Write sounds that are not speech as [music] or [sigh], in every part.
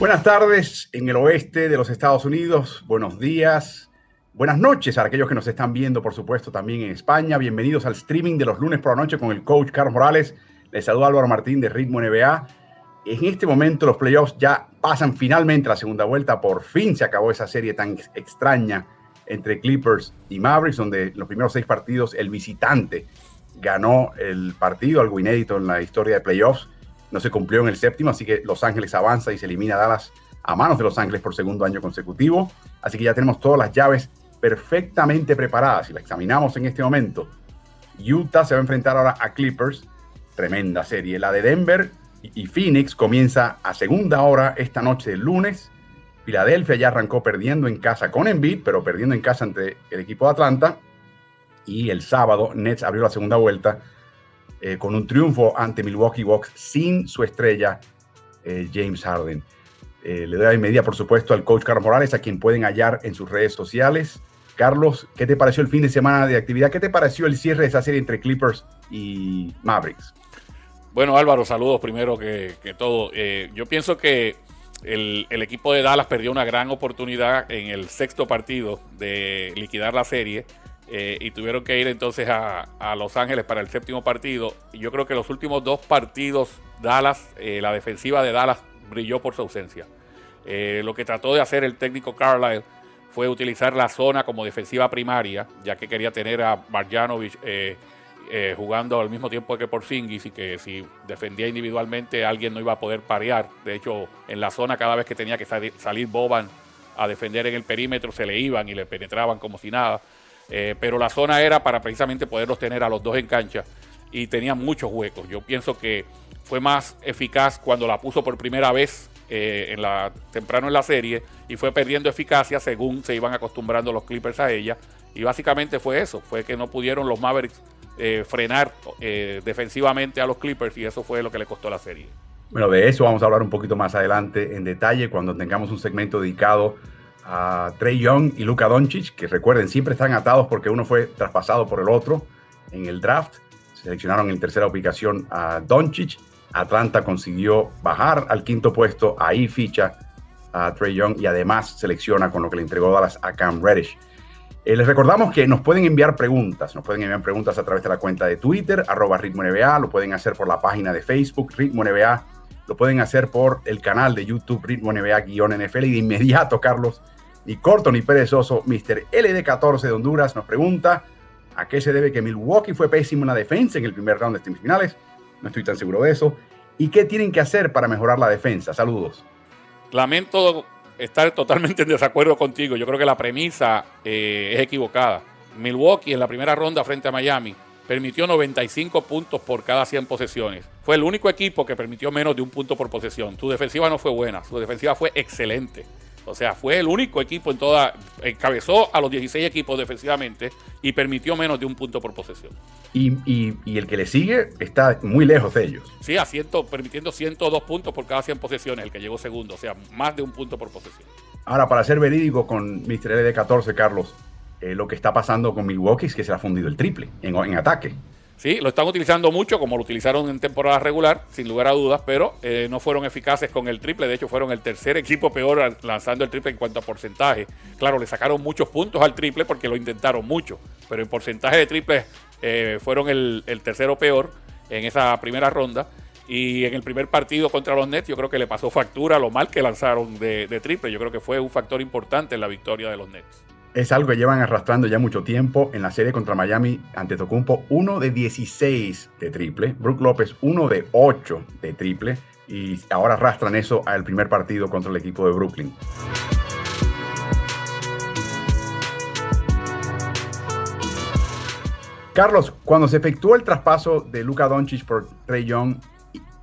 Buenas tardes en el oeste de los Estados Unidos, buenos días, buenas noches a aquellos que nos están viendo, por supuesto, también en España. Bienvenidos al streaming de los lunes por la noche con el coach Carlos Morales. Les saluda Álvaro Martín de Ritmo NBA. En este momento los playoffs ya pasan finalmente la segunda vuelta. Por fin se acabó esa serie tan extraña entre Clippers y Mavericks, donde los primeros seis partidos el visitante ganó el partido, algo inédito en la historia de playoffs no se cumplió en el séptimo, así que Los Ángeles avanza y se elimina a Dallas a manos de Los Ángeles por segundo año consecutivo. Así que ya tenemos todas las llaves perfectamente preparadas y la examinamos en este momento. Utah se va a enfrentar ahora a Clippers, tremenda serie. La de Denver y Phoenix comienza a segunda hora esta noche del lunes. Filadelfia ya arrancó perdiendo en casa con Embiid, pero perdiendo en casa ante el equipo de Atlanta. Y el sábado Nets abrió la segunda vuelta eh, con un triunfo ante Milwaukee Bucks sin su estrella eh, James Harden. Eh, le doy la media, por supuesto, al coach Carlos Morales, a quien pueden hallar en sus redes sociales. Carlos, ¿qué te pareció el fin de semana de actividad? ¿Qué te pareció el cierre de esa serie entre Clippers y Mavericks? Bueno, Álvaro, saludos primero que, todo. yo pienso que el, el, equipo de Dallas perdió una gran oportunidad en el sexto partido de liquidar la serie. Eh, y tuvieron que ir entonces a, Los Ángeles para el séptimo partido. Yo creo que los últimos dos partidos, Dallas, eh, la defensiva de Dallas brilló por su ausencia. Eh, lo que trató de hacer el técnico Carlisle fue utilizar la zona como defensiva primaria, ya que quería tener a Marjanovic jugando al mismo tiempo que Porzingis y que si defendía individualmente alguien no iba a poder parear. De hecho, en la zona cada vez que tenía que salir Boban a defender en el perímetro se le iban y le penetraban como si nada. Eh, pero la zona era para precisamente poderlos tener a los dos en cancha y tenían muchos huecos. Yo pienso que fue más eficaz cuando la puso por primera vez eh, en temprano en la serie y fue perdiendo eficacia según se iban acostumbrando los Clippers a ella. Y básicamente fue eso, fue que no pudieron los Mavericks eh, frenar defensivamente a los Clippers y eso fue lo que le costó la serie. Bueno, de eso vamos a hablar un poquito más adelante en detalle cuando tengamos un segmento dedicado a Trey Young y Luka Doncic, que recuerden, siempre están atados porque uno fue traspasado por el otro en el draft. Seleccionaron en tercera ubicación a Doncic. Atlanta consiguió bajar al quinto puesto, ahí ficha a Trey Young y además selecciona con lo que le entregó Dallas a Cam Reddish. Eh, les recordamos que nos pueden enviar preguntas, nos pueden enviar preguntas a través de la cuenta de Twitter, arroba Ritmo NBA, lo pueden hacer por la página de Facebook, Ritmo NBA, lo pueden hacer por el canal de YouTube, Ritmo NBA-NFL y de inmediato, Carlos, ni corto ni perezoso, Mr. LD14 de Honduras nos pregunta a qué se debe que Milwaukee fue pésimo en la defensa en el primer round de semifinales. No estoy tan seguro de eso. ¿Y qué tienen que hacer para mejorar la defensa? Saludos. Lamento estar totalmente en desacuerdo contigo. Yo creo que la premisa eh, es equivocada. Milwaukee en la primera ronda frente a Miami permitió 95 puntos por cada 100 posesiones. Fue el único equipo que permitió menos de un punto por posesión. Su defensiva no fue buena, su defensiva fue excelente. O sea, fue el único equipo en toda, encabezó a los 16 equipos defensivamente y permitió menos de un punto por posesión. Y, el que le sigue está muy lejos de ellos. Sí, a permitiendo 102 puntos por cada 100 posesiones, el que llegó segundo, o sea, más de un punto por posesión. Ahora, para ser verídico con Mr. LD14, Carlos, eh, lo que está pasando con Milwaukee es que se le ha fundido el triple en, en ataque. Sí, lo están utilizando mucho, como lo utilizaron en temporada regular, sin lugar a dudas, pero eh, no fueron eficaces con el triple. De hecho, fueron el tercer equipo peor lanzando el triple en cuanto a porcentaje. Claro, le sacaron muchos puntos al triple porque lo intentaron mucho, pero en porcentaje de triple eh, fueron el, tercero peor en esa primera ronda. Y en el primer partido contra los Nets, yo creo que le pasó factura lo mal que lanzaron de triple. Yo creo que fue un factor importante en la victoria de los Nets es algo que llevan arrastrando ya mucho tiempo. En la serie contra Miami, ante Tocumpo, 1 de 16 de triple. Brook López, 1 de 8 de triple. Y ahora arrastran eso al primer partido contra el equipo de Brooklyn. Carlos, cuando se efectuó el traspaso de Luka Doncic por Trey Young,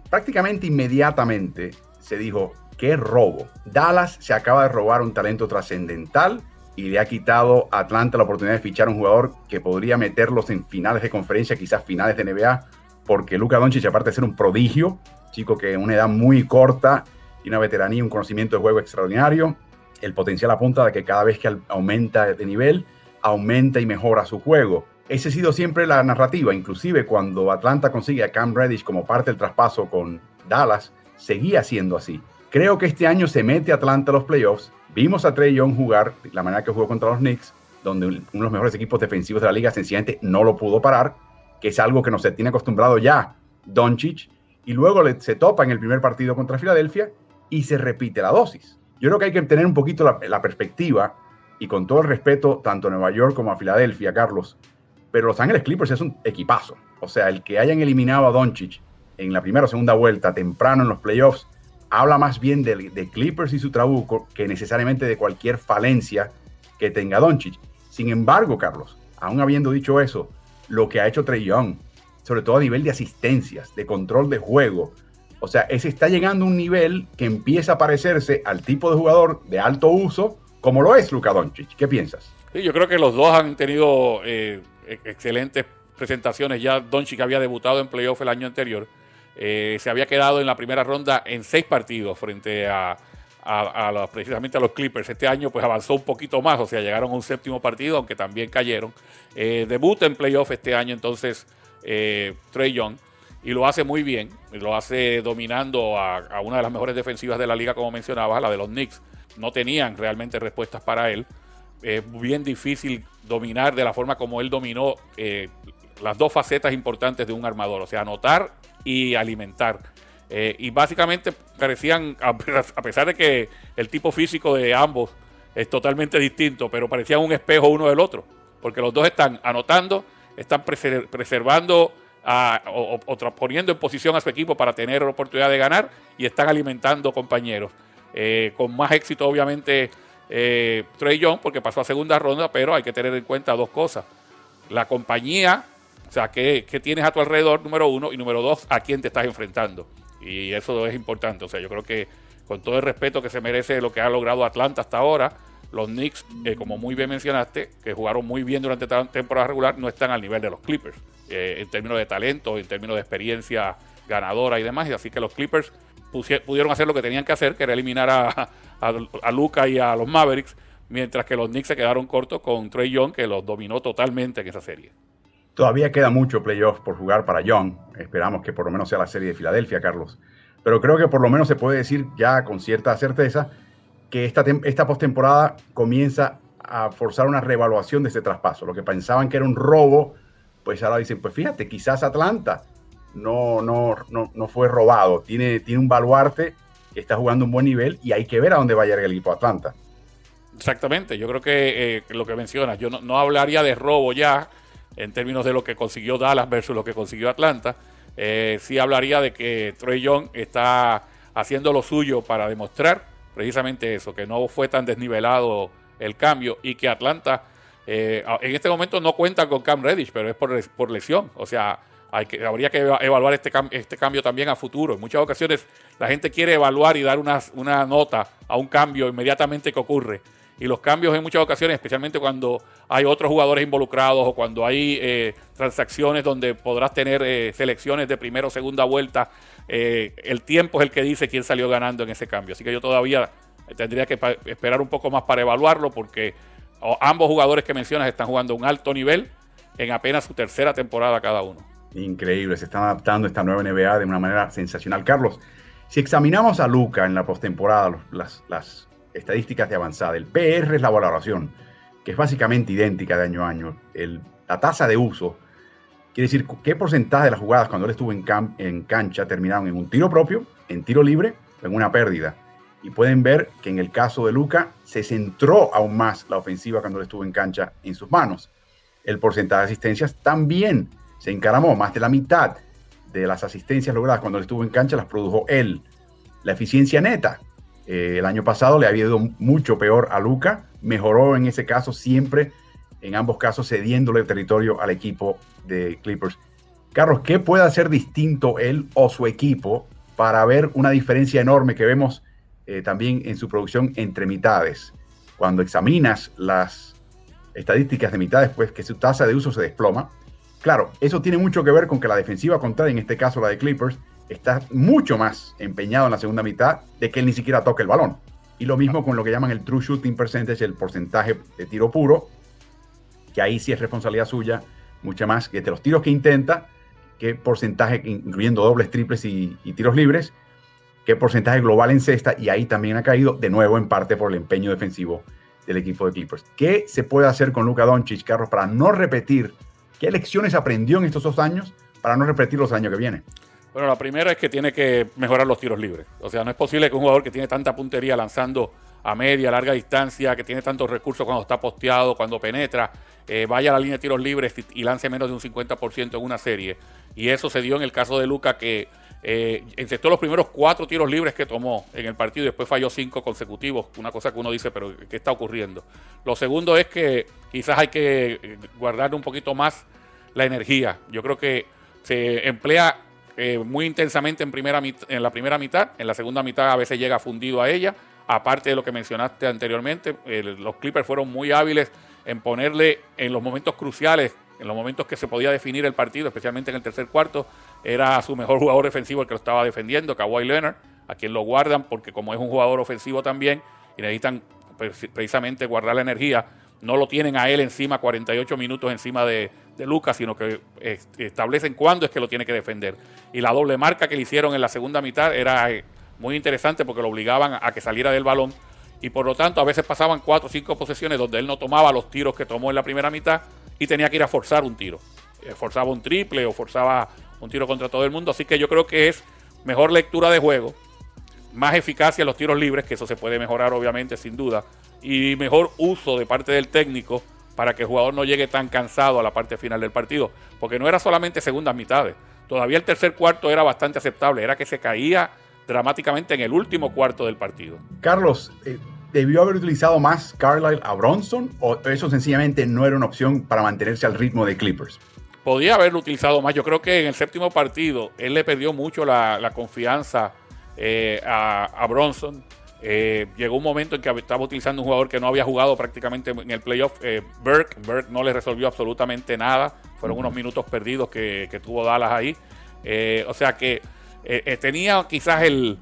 prácticamente inmediatamente se dijo, qué robo. Dallas se acaba de robar un talento trascendental y le ha quitado a Atlanta la oportunidad de fichar un jugador que podría meterlos en finales de conferencia, quizás finales de NBA, porque Luka Doncic, aparte de ser un prodigio, chico que en una edad muy corta y una veteranía, un conocimiento de juego extraordinario, el potencial apunta de que cada vez que aumenta de nivel, aumenta y mejora su juego. Esa ha sido siempre la narrativa, inclusive cuando Atlanta consigue a Cam Reddish como parte del traspaso con Dallas, seguía siendo así. Creo que este año se mete Atlanta a los playoffs. Vimos a Trey Young jugar la manera que jugó contra los Knicks, donde uno de los mejores equipos defensivos de la liga sencillamente no lo pudo parar, que es algo que nos tiene acostumbrado ya Doncic, y luego se topa en el primer partido contra Filadelfia y se repite la dosis. Yo creo que hay que tener un poquito la, perspectiva y con todo el respeto tanto a Nueva York como a Filadelfia, Carlos, pero Los Ángeles Clippers es un equipazo. O sea, el que hayan eliminado a Doncic en la primera o segunda vuelta, temprano en los playoffs, habla más bien de, Clippers y su trabuco que necesariamente de cualquier falencia que tenga Doncic. Sin embargo, Carlos, aún habiendo dicho eso, lo que ha hecho Trey Young, sobre todo a nivel de asistencias, de control de juego, o sea, ese está llegando a un nivel que empieza a parecerse al tipo de jugador de alto uso como lo es Luka Doncic. ¿Qué piensas? Sí, yo creo que los dos han tenido eh, e-, excelentes presentaciones. Ya Doncic había debutado en playoff el año anterior. Eh, se había quedado en la primera ronda en seis partidos frente a, precisamente a los Clippers. Este año pues avanzó un poquito más, o sea, llegaron a un séptimo partido, aunque también cayeron. Eh, debuta en playoff este año entonces eh, Trey Young y lo hace muy bien, lo hace dominando a, una de las mejores defensivas de la liga, como mencionabas, la de los Knicks. No tenían realmente respuestas para él. Es bien difícil dominar de la forma como él dominó las dos facetas importantes de un armador, o sea, anotar y alimentar. Eh, y básicamente parecían, a pesar de que el tipo físico de ambos es totalmente distinto, pero parecían un espejo uno del otro, porque los dos están anotando, están preservando o, poniendo en posición a su equipo para tener la oportunidad de ganar y están alimentando compañeros. Eh, con más éxito, obviamente, eh, Trey Young porque pasó a segunda ronda, pero hay que tener en cuenta dos cosas. La compañía, o sea, ¿qué, tienes a tu alrededor, número uno, y número dos, a quién te estás enfrentando. Y eso es importante. O sea, yo creo que con todo el respeto que se merece lo que ha logrado Atlanta hasta ahora, los Knicks, eh, como muy bien mencionaste, que jugaron muy bien durante la temporada regular, no están al nivel de los Clippers, eh, en términos de talento, en términos de experiencia ganadora y demás. Y así que los Clippers pudieron hacer lo que tenían que hacer, que era eliminar a, a, Luca y a los Mavericks, mientras que los Knicks se quedaron cortos con Trey Young, que los dominó totalmente en esa serie. Todavía queda mucho playoff por jugar para Young. Esperamos que por lo menos sea la serie de Filadelfia, Carlos. Pero creo que por lo menos se puede decir ya con cierta certeza que esta, esta postemporada comienza a forzar una reevaluación de ese traspaso. Lo que pensaban que era un robo, pues ahora dicen, pues fíjate, quizás Atlanta no, no, no, no fue robado. Tiene, tiene un baluarte está jugando un buen nivel y hay que ver a dónde va a llegar el equipo Atlanta. Exactamente, yo creo que eh, lo que mencionas, yo no, hablaría de robo ya en términos de lo que consiguió Dallas versus lo que consiguió Atlanta. Eh, sí hablaría de que Trey Young está haciendo lo suyo para demostrar precisamente eso, que no fue tan desnivelado el cambio y que Atlanta eh, en este momento no cuenta con Cam Reddish, pero es por, por lesión. O sea, que, habría que evaluar este, este cambio también a futuro. En muchas ocasiones la gente quiere evaluar y dar una nota a un cambio inmediatamente que ocurre. Y los cambios en muchas ocasiones, especialmente cuando hay otros jugadores involucrados o cuando hay eh, transacciones donde podrás tener eh, selecciones de primera o segunda vuelta, eh, el tiempo es el que dice quién salió ganando en ese cambio. Así que yo todavía tendría que esperar un poco más para evaluarlo porque ambos jugadores que mencionas están jugando a un alto nivel en apenas su tercera temporada cada uno. Increíble, se están adaptando esta nueva NBA de una manera sensacional. Carlos, si examinamos a Luca en la postemporada, las, las estadísticas de avanzada, el PR es la valoración, que es básicamente idéntica de año a año. El, la tasa de uso, quiere decir qué porcentaje de las jugadas cuando él estuvo en, en cancha terminaron en un tiro propio, en tiro libre o en una pérdida. Y pueden ver que en el caso de Luca se centró aún más la ofensiva cuando él estuvo en cancha en sus manos. El porcentaje de asistencias también se encaramó. Más de la mitad de las asistencias logradas cuando él estuvo en cancha las produjo él. La eficiencia neta. Eh, el año pasado le había ido mucho peor a Luca. Mejoró en ese caso siempre en ambos casos cediéndole territorio al equipo de Clippers. Carlos, ¿qué puede hacer distinto él o su equipo para ver una diferencia enorme que vemos eh, también en su producción entre mitades? Cuando examinas las estadísticas de mitades, pues que su tasa de uso se desploma. Claro, eso tiene mucho que ver con que la defensiva contraria, en este caso la de Clippers, está mucho más empeñado en la segunda mitad de que él ni siquiera toque el balón. Y lo mismo con lo que llaman el true shooting percentage, el porcentaje de tiro puro, que ahí sí es responsabilidad suya, mucha más que de los tiros que intenta, qué porcentaje, incluyendo dobles, triples y, tiros libres, qué porcentaje global en cesta, y ahí también ha caído de nuevo en parte por el empeño defensivo del equipo de Clippers. ¿Qué se puede hacer con Luka Doncic, Carlos, para no repetir? ¿Qué lecciones aprendió en estos dos años para no repetir los años que vienen? Bueno, la primera es que tiene que mejorar los tiros libres. O sea, no es posible que un jugador que tiene tanta puntería lanzando a media, larga distancia, que tiene tantos recursos cuando está posteado, cuando penetra, eh, vaya a la línea de tiros libres y, lance menos de un 50% en una serie. Y eso se dio en el caso de Luca, que eh, encestó los primeros cuatro tiros libres que tomó en el partido y después falló cinco consecutivos. Una cosa que uno dice, pero ¿qué está ocurriendo? Lo segundo es que quizás hay que eh, guardar un poquito más la energía. Yo creo que se emplea eh, muy intensamente en, primera en la primera mitad, en la segunda mitad a veces llega fundido a ella, aparte de lo que mencionaste anteriormente, los Clippers fueron muy hábiles en ponerle en los momentos cruciales, en los momentos que se podía definir el partido, especialmente en el tercer cuarto, era su mejor [laughs] jugador defensivo el que lo estaba defendiendo, Kawhi Leonard, a quien lo guardan porque como es un jugador ofensivo también y necesitan precisamente guardar la energía, no lo tienen a él encima 48 minutos encima de, de Lucas, sino que establecen cuándo es que lo tiene que defender. Y la doble marca que le hicieron en la segunda mitad era eh, muy interesante porque lo obligaban a que saliera del balón y por lo tanto a veces pasaban cuatro o cinco posesiones donde él no tomaba los tiros que tomó en la primera mitad y tenía que ir a forzar un tiro. Eh, forzaba un triple o forzaba un tiro contra todo el mundo. Así que yo creo que es mejor lectura de juego, más eficacia en los tiros libres, que eso se puede mejorar obviamente sin duda, y mejor uso de parte del técnico para que el jugador no llegue tan cansado a la parte final del partido, porque no era solamente segundas mitades, todavía el tercer cuarto era bastante aceptable, era que se caía dramáticamente en el último cuarto del partido. Carlos, eh, ¿debió haber utilizado más Carlisle a Bronson o eso sencillamente no era una opción para mantenerse al ritmo de Clippers? Podía haberlo utilizado más. Yo creo que en el séptimo partido él le perdió mucho la, confianza eh, a Bronson eh, llegó un momento en que estaba utilizando un jugador que no había jugado prácticamente en el playoff, eh, Burke. Burke no le resolvió absolutamente nada. Fueron unos minutos perdidos que, tuvo Dallas ahí. Eh, o sea que tenía quizás el,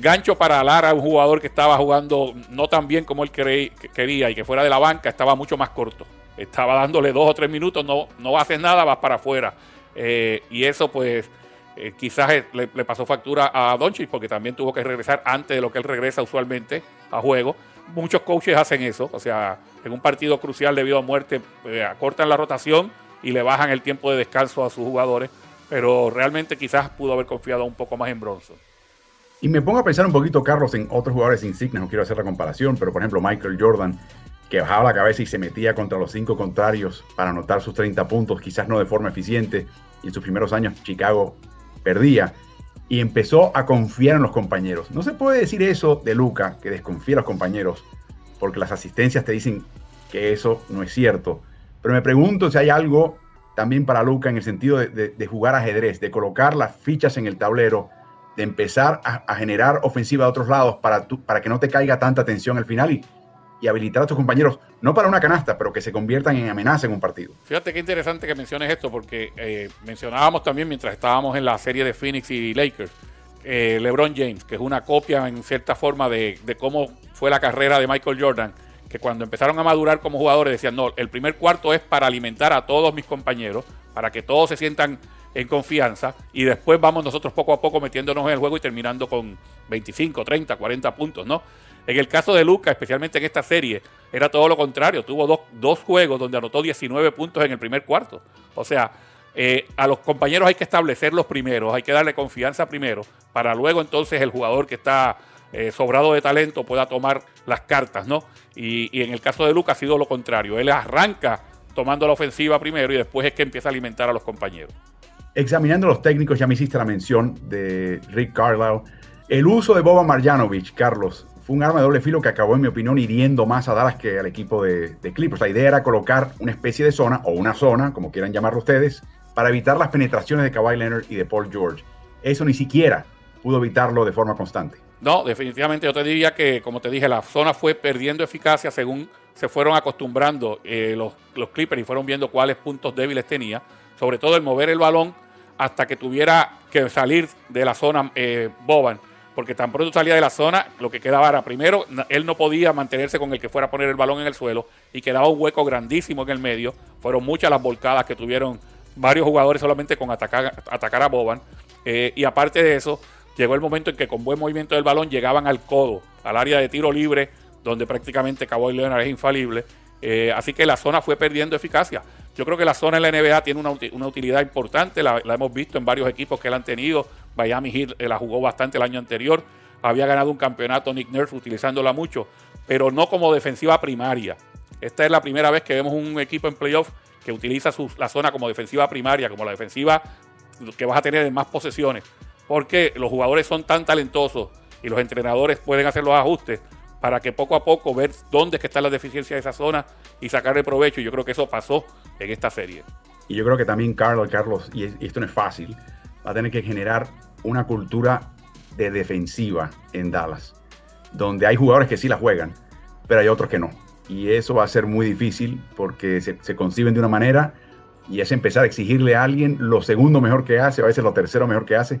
gancho para alar a un jugador que estaba jugando no tan bien como él quería y que fuera de la banca estaba mucho más corto. Estaba dándole dos o tres minutos, no, no haces nada, vas para afuera. y eso pues eh, quizás eh, le, pasó factura a Doncic porque también tuvo que regresar antes de lo que él regresa usualmente a juego. Muchos coaches hacen eso, o sea, en un partido crucial debido a muerte eh, acortan la rotación y le bajan el tiempo de descanso a sus jugadores, pero realmente quizás pudo haber confiado un poco más en Bronson. Y me pongo a pensar un poquito, Carlos, en otros jugadores insignes, no quiero hacer la comparación, pero por ejemplo Michael Jordan, que bajaba la cabeza y se metía contra los cinco contrarios para anotar sus 30 puntos, quizás no de forma eficiente, y en sus primeros años Chicago perdía y empezó a confiar en los compañeros. No se puede decir eso de Luca, que desconfía a los compañeros, porque las asistencias te dicen que eso no es cierto. Pero me pregunto si hay algo también para Luca en el sentido de, jugar ajedrez, de colocar las fichas en el tablero, de empezar a, generar ofensiva de otros lados para, para que no te caiga tanta tensión al final y, y habilitar a tus compañeros, no para una canasta, pero que se conviertan en amenaza en un partido. Fíjate qué interesante que menciones esto, porque eh, mencionábamos también mientras estábamos en la serie de Phoenix y Lakers, eh, LeBron James, que es una copia en cierta forma de, cómo fue la carrera de Michael Jordan, que cuando empezaron a madurar como jugadores decían, no, el primer cuarto es para alimentar a todos mis compañeros, para que todos se sientan en confianza y después vamos nosotros poco a poco metiéndonos en el juego y terminando con 25, 30, 40 puntos, ¿no? En el caso de Lucas, especialmente en esta serie, era todo lo contrario. Tuvo dos, juegos donde anotó 19 puntos en el primer cuarto. O sea, eh, a los compañeros hay que establecer los primeros, hay que darle confianza primero, para luego entonces el jugador que está eh, sobrado de talento pueda tomar las cartas, ¿no? Y, en el caso de Lucas ha sido lo contrario. Él arranca tomando la ofensiva primero y después es que empieza a alimentar a los compañeros. Examinando los técnicos, ya me hiciste la mención de Rick Carlisle El uso de Boba Marjanovic, Carlos, fue un arma de doble filo que acabó, en mi opinión, hiriendo más a Dallas que al equipo de, de Clippers. La idea era colocar una especie de zona, o una zona, como quieran llamarlo ustedes, para evitar las penetraciones de Kawhi Leonard y de Paul George. Eso ni siquiera pudo evitarlo de forma constante. No, definitivamente yo te diría que, como te dije, la zona fue perdiendo eficacia según se fueron acostumbrando eh, los, Clippers y fueron viendo cuáles puntos débiles tenía, sobre todo el mover el balón hasta que tuviera que salir de la zona eh, Boban, porque tan pronto salía de la zona, lo que quedaba era, primero, él no podía mantenerse con el que fuera a poner el balón en el suelo y quedaba un hueco grandísimo en el medio, fueron muchas las volcadas que tuvieron varios jugadores solamente con atacar, atacar a Boban, eh, y aparte de eso, llegó el momento en que con buen movimiento del balón llegaban al codo, al área de tiro libre, donde prácticamente Cowboy Leonard es infalible. Eh, así que la zona fue perdiendo eficacia. Yo creo que la zona en la NBA tiene una, utilidad importante, la, hemos visto en varios equipos que la han tenido. Miami Heat eh, la jugó bastante el año anterior, había ganado un campeonato Nick Nurse utilizándola mucho, pero no como defensiva primaria. Esta es la primera vez que vemos un equipo en playoff que utiliza la zona como defensiva primaria, como la defensiva que vas a tener en más posesiones, porque los jugadores son tan talentosos y los entrenadores pueden hacer los ajustes para que poco a poco ver dónde es que están las deficiencias de esa zona y sacarle provecho. Yo creo que eso pasó en esta serie. Y yo creo que también Carlos, Carlos, y esto no es fácil, va a tener que generar una cultura de defensiva en Dallas, donde hay jugadores que sí la juegan, pero hay otros que no. Y eso va a ser muy difícil porque se, se conciben de una manera y es empezar a exigirle a alguien lo segundo mejor que hace, a veces lo tercero mejor que hace,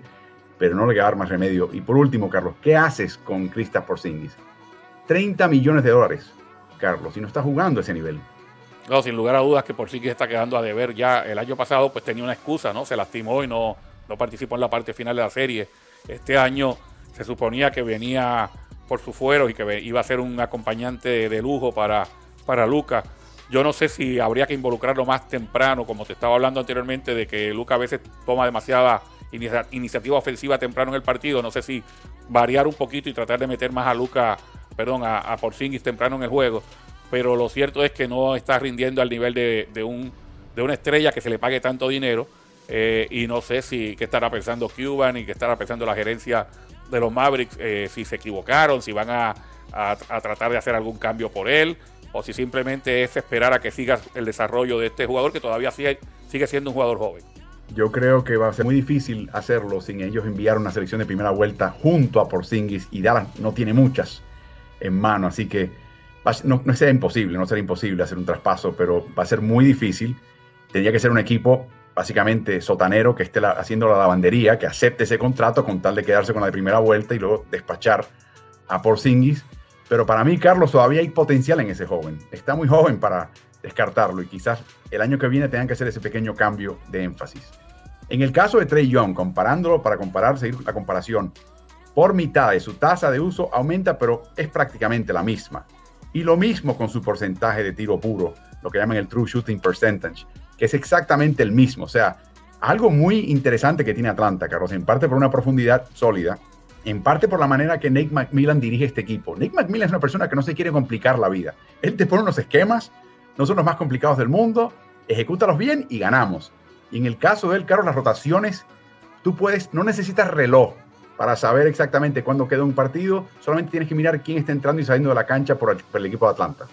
pero no le va a dar más remedio. Y por último, Carlos, ¿qué haces con Krista Porzingis? 30 millones de dólares, Carlos, y no está jugando a ese nivel. No, sin lugar a dudas que por sí que está quedando a deber. Ya el año pasado pues tenía una excusa, ¿no? Se lastimó y no, no participó en la parte final de la serie. Este año se suponía que venía por su fuero y que iba a ser un acompañante de lujo para, para Luca. Yo no sé si habría que involucrarlo más temprano, como te estaba hablando anteriormente, de que Luca a veces toma demasiada iniciativa ofensiva temprano en el partido. No sé si variar un poquito y tratar de meter más a Luca perdón, a, a Porzingis temprano en el juego, pero lo cierto es que no está rindiendo al nivel de, un, de una estrella que se le pague tanto dinero. Eh, y no sé si qué estará pensando Cuban y qué estará pensando la gerencia de los Mavericks, eh, si se equivocaron, si van a, tratar de hacer algún cambio por él, o si simplemente es esperar a que siga el desarrollo de este jugador que todavía sigue, sigue siendo un jugador joven. Yo creo que va a ser muy difícil hacerlo sin ellos enviar una selección de primera vuelta junto a Porzingis y Dallas no tiene muchas en mano, así que no, será imposible, no será imposible hacer un traspaso, pero va a ser muy difícil. Tendría que ser un equipo básicamente sotanero que esté haciendo la lavandería, que acepte ese contrato con tal de quedarse con la de primera vuelta y luego despachar a Porzingis. Pero para mí, Carlos, todavía hay potencial en ese joven. Está muy joven para descartarlo y quizás el año que viene tengan que hacer ese pequeño cambio de énfasis. En el caso de Trey Young, comparándolo para comparar, seguir la comparación, por mitad de su tasa de uso aumenta, pero es prácticamente la misma. Y lo mismo con su porcentaje de tiro puro, lo que llaman el True Shooting Percentage, que es exactamente el mismo. O sea, algo muy interesante que tiene Atlanta, Carlos, en parte por una profundidad sólida, en parte por la manera que Nate McMillan dirige este equipo. Nate McMillan es una persona que no se quiere complicar la vida. Él te pone unos esquemas, no son los más complicados del mundo, ejecútalos bien y ganamos. Y en el caso de él, Carlos, las rotaciones, tú puedes, no necesitas reloj para saber exactamente cuándo queda un partido, solamente tienes que mirar quién está entrando y saliendo de la cancha por, el equipo de Atlanta.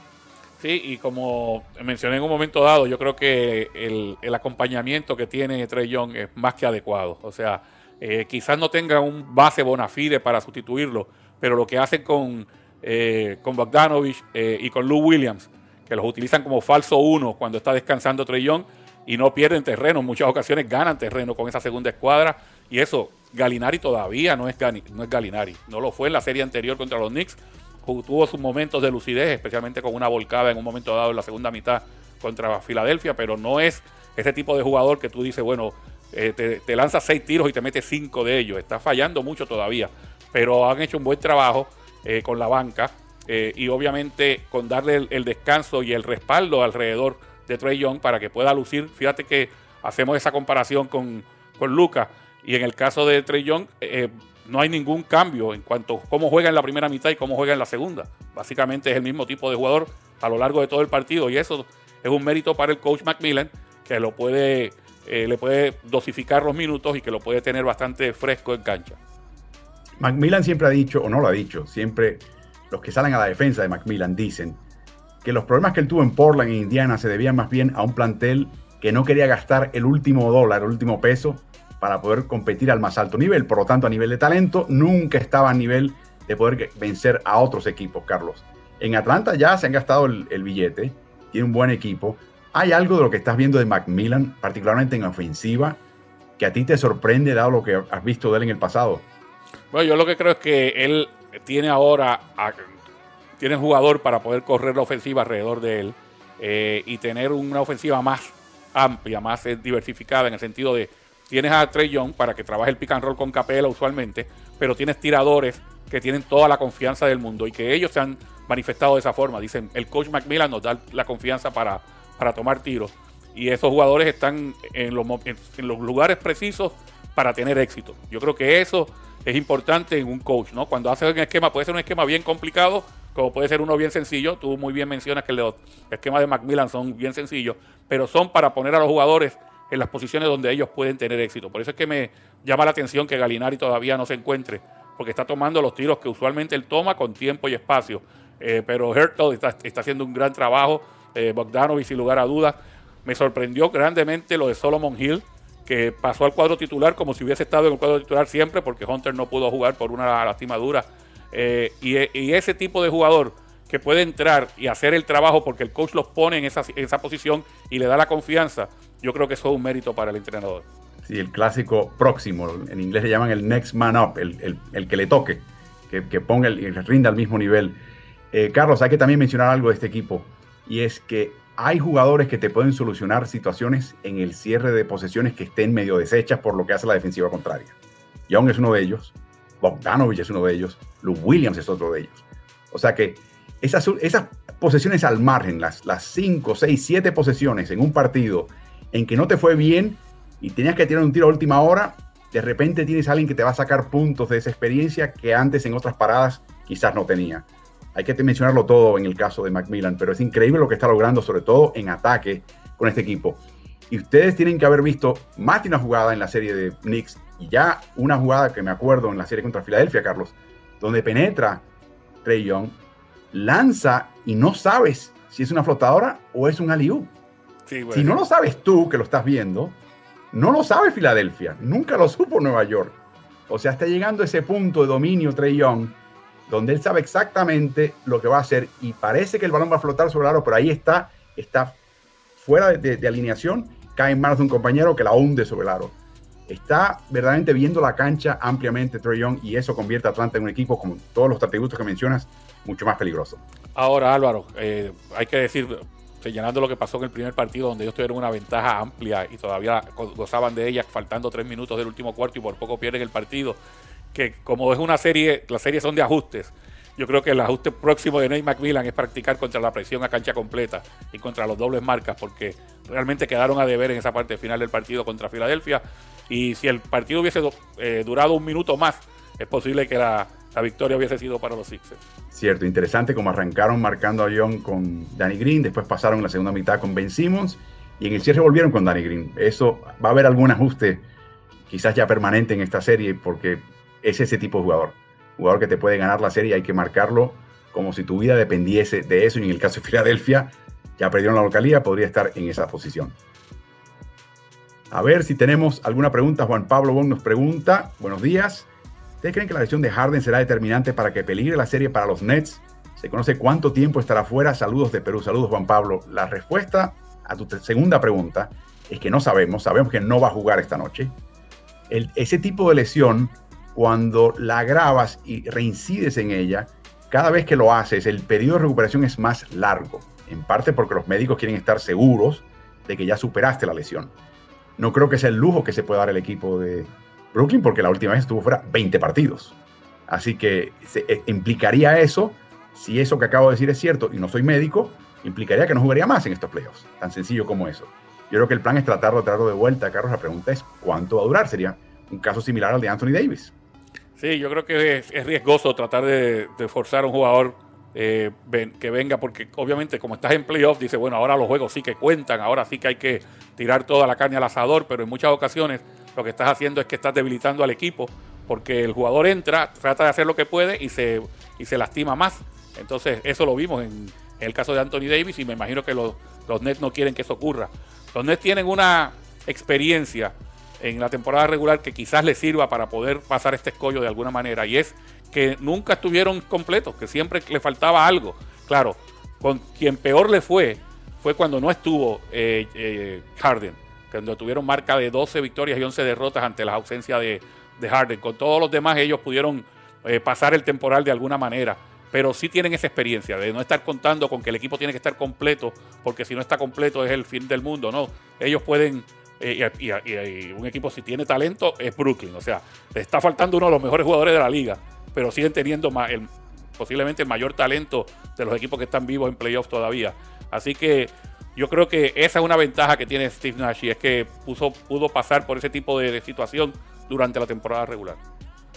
Sí, y como mencioné en un momento dado, yo creo que el, acompañamiento que tiene Trey Young es más que adecuado. O sea, eh, quizás no tenga un base bona fide para sustituirlo, pero lo que hacen con, eh, Bogdanovich eh, y con Lou Williams, que los utilizan como falso uno cuando está descansando Trey Young y no pierden terreno, en muchas ocasiones ganan terreno con esa segunda escuadra y eso Galinari todavía no es, no es Galinari. No lo fue en la serie anterior contra los Knicks. Tuvo sus momentos de lucidez, especialmente con una volcada en un momento dado en la segunda mitad contra Filadelfia, pero no es ese tipo de jugador que tú dices, bueno, eh, te, te lanza seis tiros y te mete cinco de ellos. Está fallando mucho todavía, pero han hecho un buen trabajo eh, con la banca eh, y obviamente con darle el, descanso y el respaldo alrededor de Trey Young para que pueda lucir. Fíjate que hacemos esa comparación con, con Lucas y en el caso de Trey Young, eh, no hay ningún cambio en cuanto a cómo juega en la primera mitad y cómo juega en la segunda. Básicamente es el mismo tipo de jugador a lo largo de todo el partido y eso es un mérito para el coach Macmillan que lo puede, eh, le puede dosificar los minutos y que lo puede tener bastante fresco en cancha. Macmillan siempre ha dicho, o no lo ha dicho, siempre los que salen a la defensa de Macmillan dicen que los problemas que él tuvo en Portland e Indiana se debían más bien a un plantel que no quería gastar el último dólar, el último peso para poder competir al más alto nivel. Por lo tanto, a nivel de talento, nunca estaba a nivel de poder vencer a otros equipos, Carlos. En Atlanta ya se han gastado el, el billete, tiene un buen equipo. ¿Hay algo de lo que estás viendo de Macmillan, particularmente en ofensiva, que a ti te sorprende dado lo que has visto de él en el pasado? Bueno, yo lo que creo es que él tiene ahora, un jugador para poder correr la ofensiva alrededor de él eh, y tener una ofensiva más amplia, más eh, diversificada en el sentido de tienes a Trey Young para que trabaje el pick and roll con Capela usualmente, pero tienes tiradores que tienen toda la confianza del mundo y que ellos se han manifestado de esa forma. Dicen, el coach Macmillan nos da la confianza para, para tomar tiros y esos jugadores están en los lugares precisos para tener éxito. Yo creo que eso es importante en un coach, ¿no? Cuando haces un esquema, puede ser un esquema bien complicado, como puede ser uno bien sencillo. Tú muy bien mencionas que los esquemas de Macmillan son bien sencillos, pero son para poner a los jugadores en las posiciones donde ellos pueden tener éxito. Por eso es que me llama la atención que Galinari todavía no se encuentre, porque está tomando los tiros que usualmente él toma con tiempo y espacio. Eh, pero Hertel está, haciendo un gran trabajo, eh, Bogdanovich sin lugar a dudas. Me sorprendió grandemente lo de Solomon Hill, que pasó al cuadro titular como si hubiese estado en el cuadro titular siempre, porque Hunter no pudo jugar por una lastimadura. Eh, y, ese tipo de jugador que puede entrar y hacer el trabajo porque el coach los pone en esa, posición y le da la confianza, yo creo que eso es un mérito para el entrenador. Sí, el clásico próximo, en inglés le llaman el next man up, el, el, que le toque, que, ponga el, que rinda al mismo nivel. Eh, Carlos, hay que también mencionar algo de este equipo, y es que hay jugadores que te pueden solucionar situaciones en el cierre de posesiones que estén medio deshechas por lo que hace la defensiva contraria. Young es uno de ellos, Bogdanovich es uno de ellos, Luke Williams es otro de ellos. O sea que esas, esas posesiones al margen, las, las 5, 6, 7 posesiones en un partido en que no te fue bien y tenías que tirar un tiro a última hora, de repente tienes a alguien que te va a sacar puntos de esa experiencia que antes en otras paradas quizás no tenía. Hay que mencionarlo todo en el caso de Macmillan, pero es increíble lo que está logrando, sobre todo en ataque con este equipo. Y ustedes tienen que haber visto más de una jugada en la serie de Knicks y ya una jugada que me acuerdo en la serie contra Filadelfia, Carlos, donde penetra Trey Young, lanza y no sabes si es una flotadora o es un aliú. Si no lo sabes tú, que lo estás viendo, no lo sabe Filadelfia, nunca lo supo Nueva York. O sea, está llegando a ese punto de dominio Trey Young donde él sabe exactamente lo que va a hacer y parece que el balón va a flotar sobre el aro, pero ahí está, está fuera de, alineación, cae en manos de un compañero que la hunde sobre el aro. Está verdaderamente viendo la cancha ampliamente Trey Young y eso convierte a Atlanta en un equipo, con todos los atributos que mencionas, mucho más peligroso. Ahora, Álvaro, eh, hay que decir, señalando lo que pasó en el primer partido, donde ellos tuvieron una ventaja amplia y todavía gozaban de ella, faltando tres minutos del último cuarto y por poco pierden el partido que como es una serie, las series son de ajustes. Yo creo que el ajuste próximo de Nate McMillan es practicar contra la presión a cancha completa y contra los dobles marcas, porque realmente quedaron a deber en esa parte final del partido contra Filadelfia. Y si el partido hubiese eh, durado un minuto más, es posible que la, victoria hubiese sido para los Sixers. Cierto, interesante como arrancaron marcando a Young con Danny Green, después pasaron la segunda mitad con Ben Simmons y en el cierre volvieron con Danny Green. Eso va a haber algún ajuste quizás ya permanente en esta serie porque es ese tipo de jugador. Jugador que te puede ganar la serie, hay que marcarlo como si tu vida dependiese de eso. Y en el caso de Filadelfia, ya perdieron la localidad, podría estar en esa posición. A ver si tenemos alguna pregunta. Juan Pablo Bon nos pregunta, buenos días. ¿Ustedes creen que la lesión de Harden será determinante para que peligre la serie para los Nets? ¿Se conoce cuánto tiempo estará fuera? Saludos de Perú. Saludos, Juan Pablo. La respuesta a tu segunda pregunta es que no sabemos. Sabemos que no va a jugar esta noche. ese tipo de lesión cuando la grabas y reincides en ella, cada vez que lo haces, el periodo de recuperación es más largo, en parte porque los médicos quieren estar seguros de que ya superaste la lesión. No creo que sea el lujo que se pueda dar el equipo de Brooklyn, porque la última vez estuvo fuera 20 partidos. Así que eh, implicaría eso, si eso que acabo de decir es cierto y no soy médico, implicaría que no jugaría más en estos playoffs. Tan sencillo como eso. Yo creo que el plan es tratar de traerlo de vuelta. Carlos, la pregunta es, ¿cuánto va a durar? Sería un caso similar al de Anthony Davis. Sí, yo creo que es, riesgoso tratar de, forzar a un jugador eh, que venga, porque obviamente como estás en playoff, dice, bueno, ahora los juegos sí que cuentan, ahora sí que hay que tirar toda la carne al asador, pero en muchas ocasiones lo que estás haciendo es que estás debilitando al equipo porque el jugador entra, trata de hacer lo que puede y se, y se lastima más. Entonces, eso lo vimos en, el caso de Anthony Davis y me imagino que los, los Nets no quieren que eso ocurra. Los Nets tienen una experiencia en la temporada regular que quizás les sirva para poder pasar este escollo de alguna manera y es que nunca estuvieron completos, que siempre le faltaba algo. Claro, con quien peor le fue fue cuando no estuvo eh, eh, Harden, cuando tuvieron marca de 12 victorias y 11 derrotas ante la ausencia de, Harden. Con todos los demás ellos pudieron eh, pasar el temporal de alguna manera, pero sí tienen esa experiencia de no estar contando con que el equipo tiene que estar completo, porque si no está completo es el fin del mundo, ¿no? Ellos pueden y, un equipo si tiene talento es Brooklyn. O sea, le está faltando uno de los mejores jugadores de la liga, pero siguen teniendo el, posiblemente el mayor talento de los equipos que están vivos en playoffs todavía. Así que yo creo que esa es una ventaja que tiene Steve Nash y es que pudo pasar por ese tipo de, situación durante la temporada regular.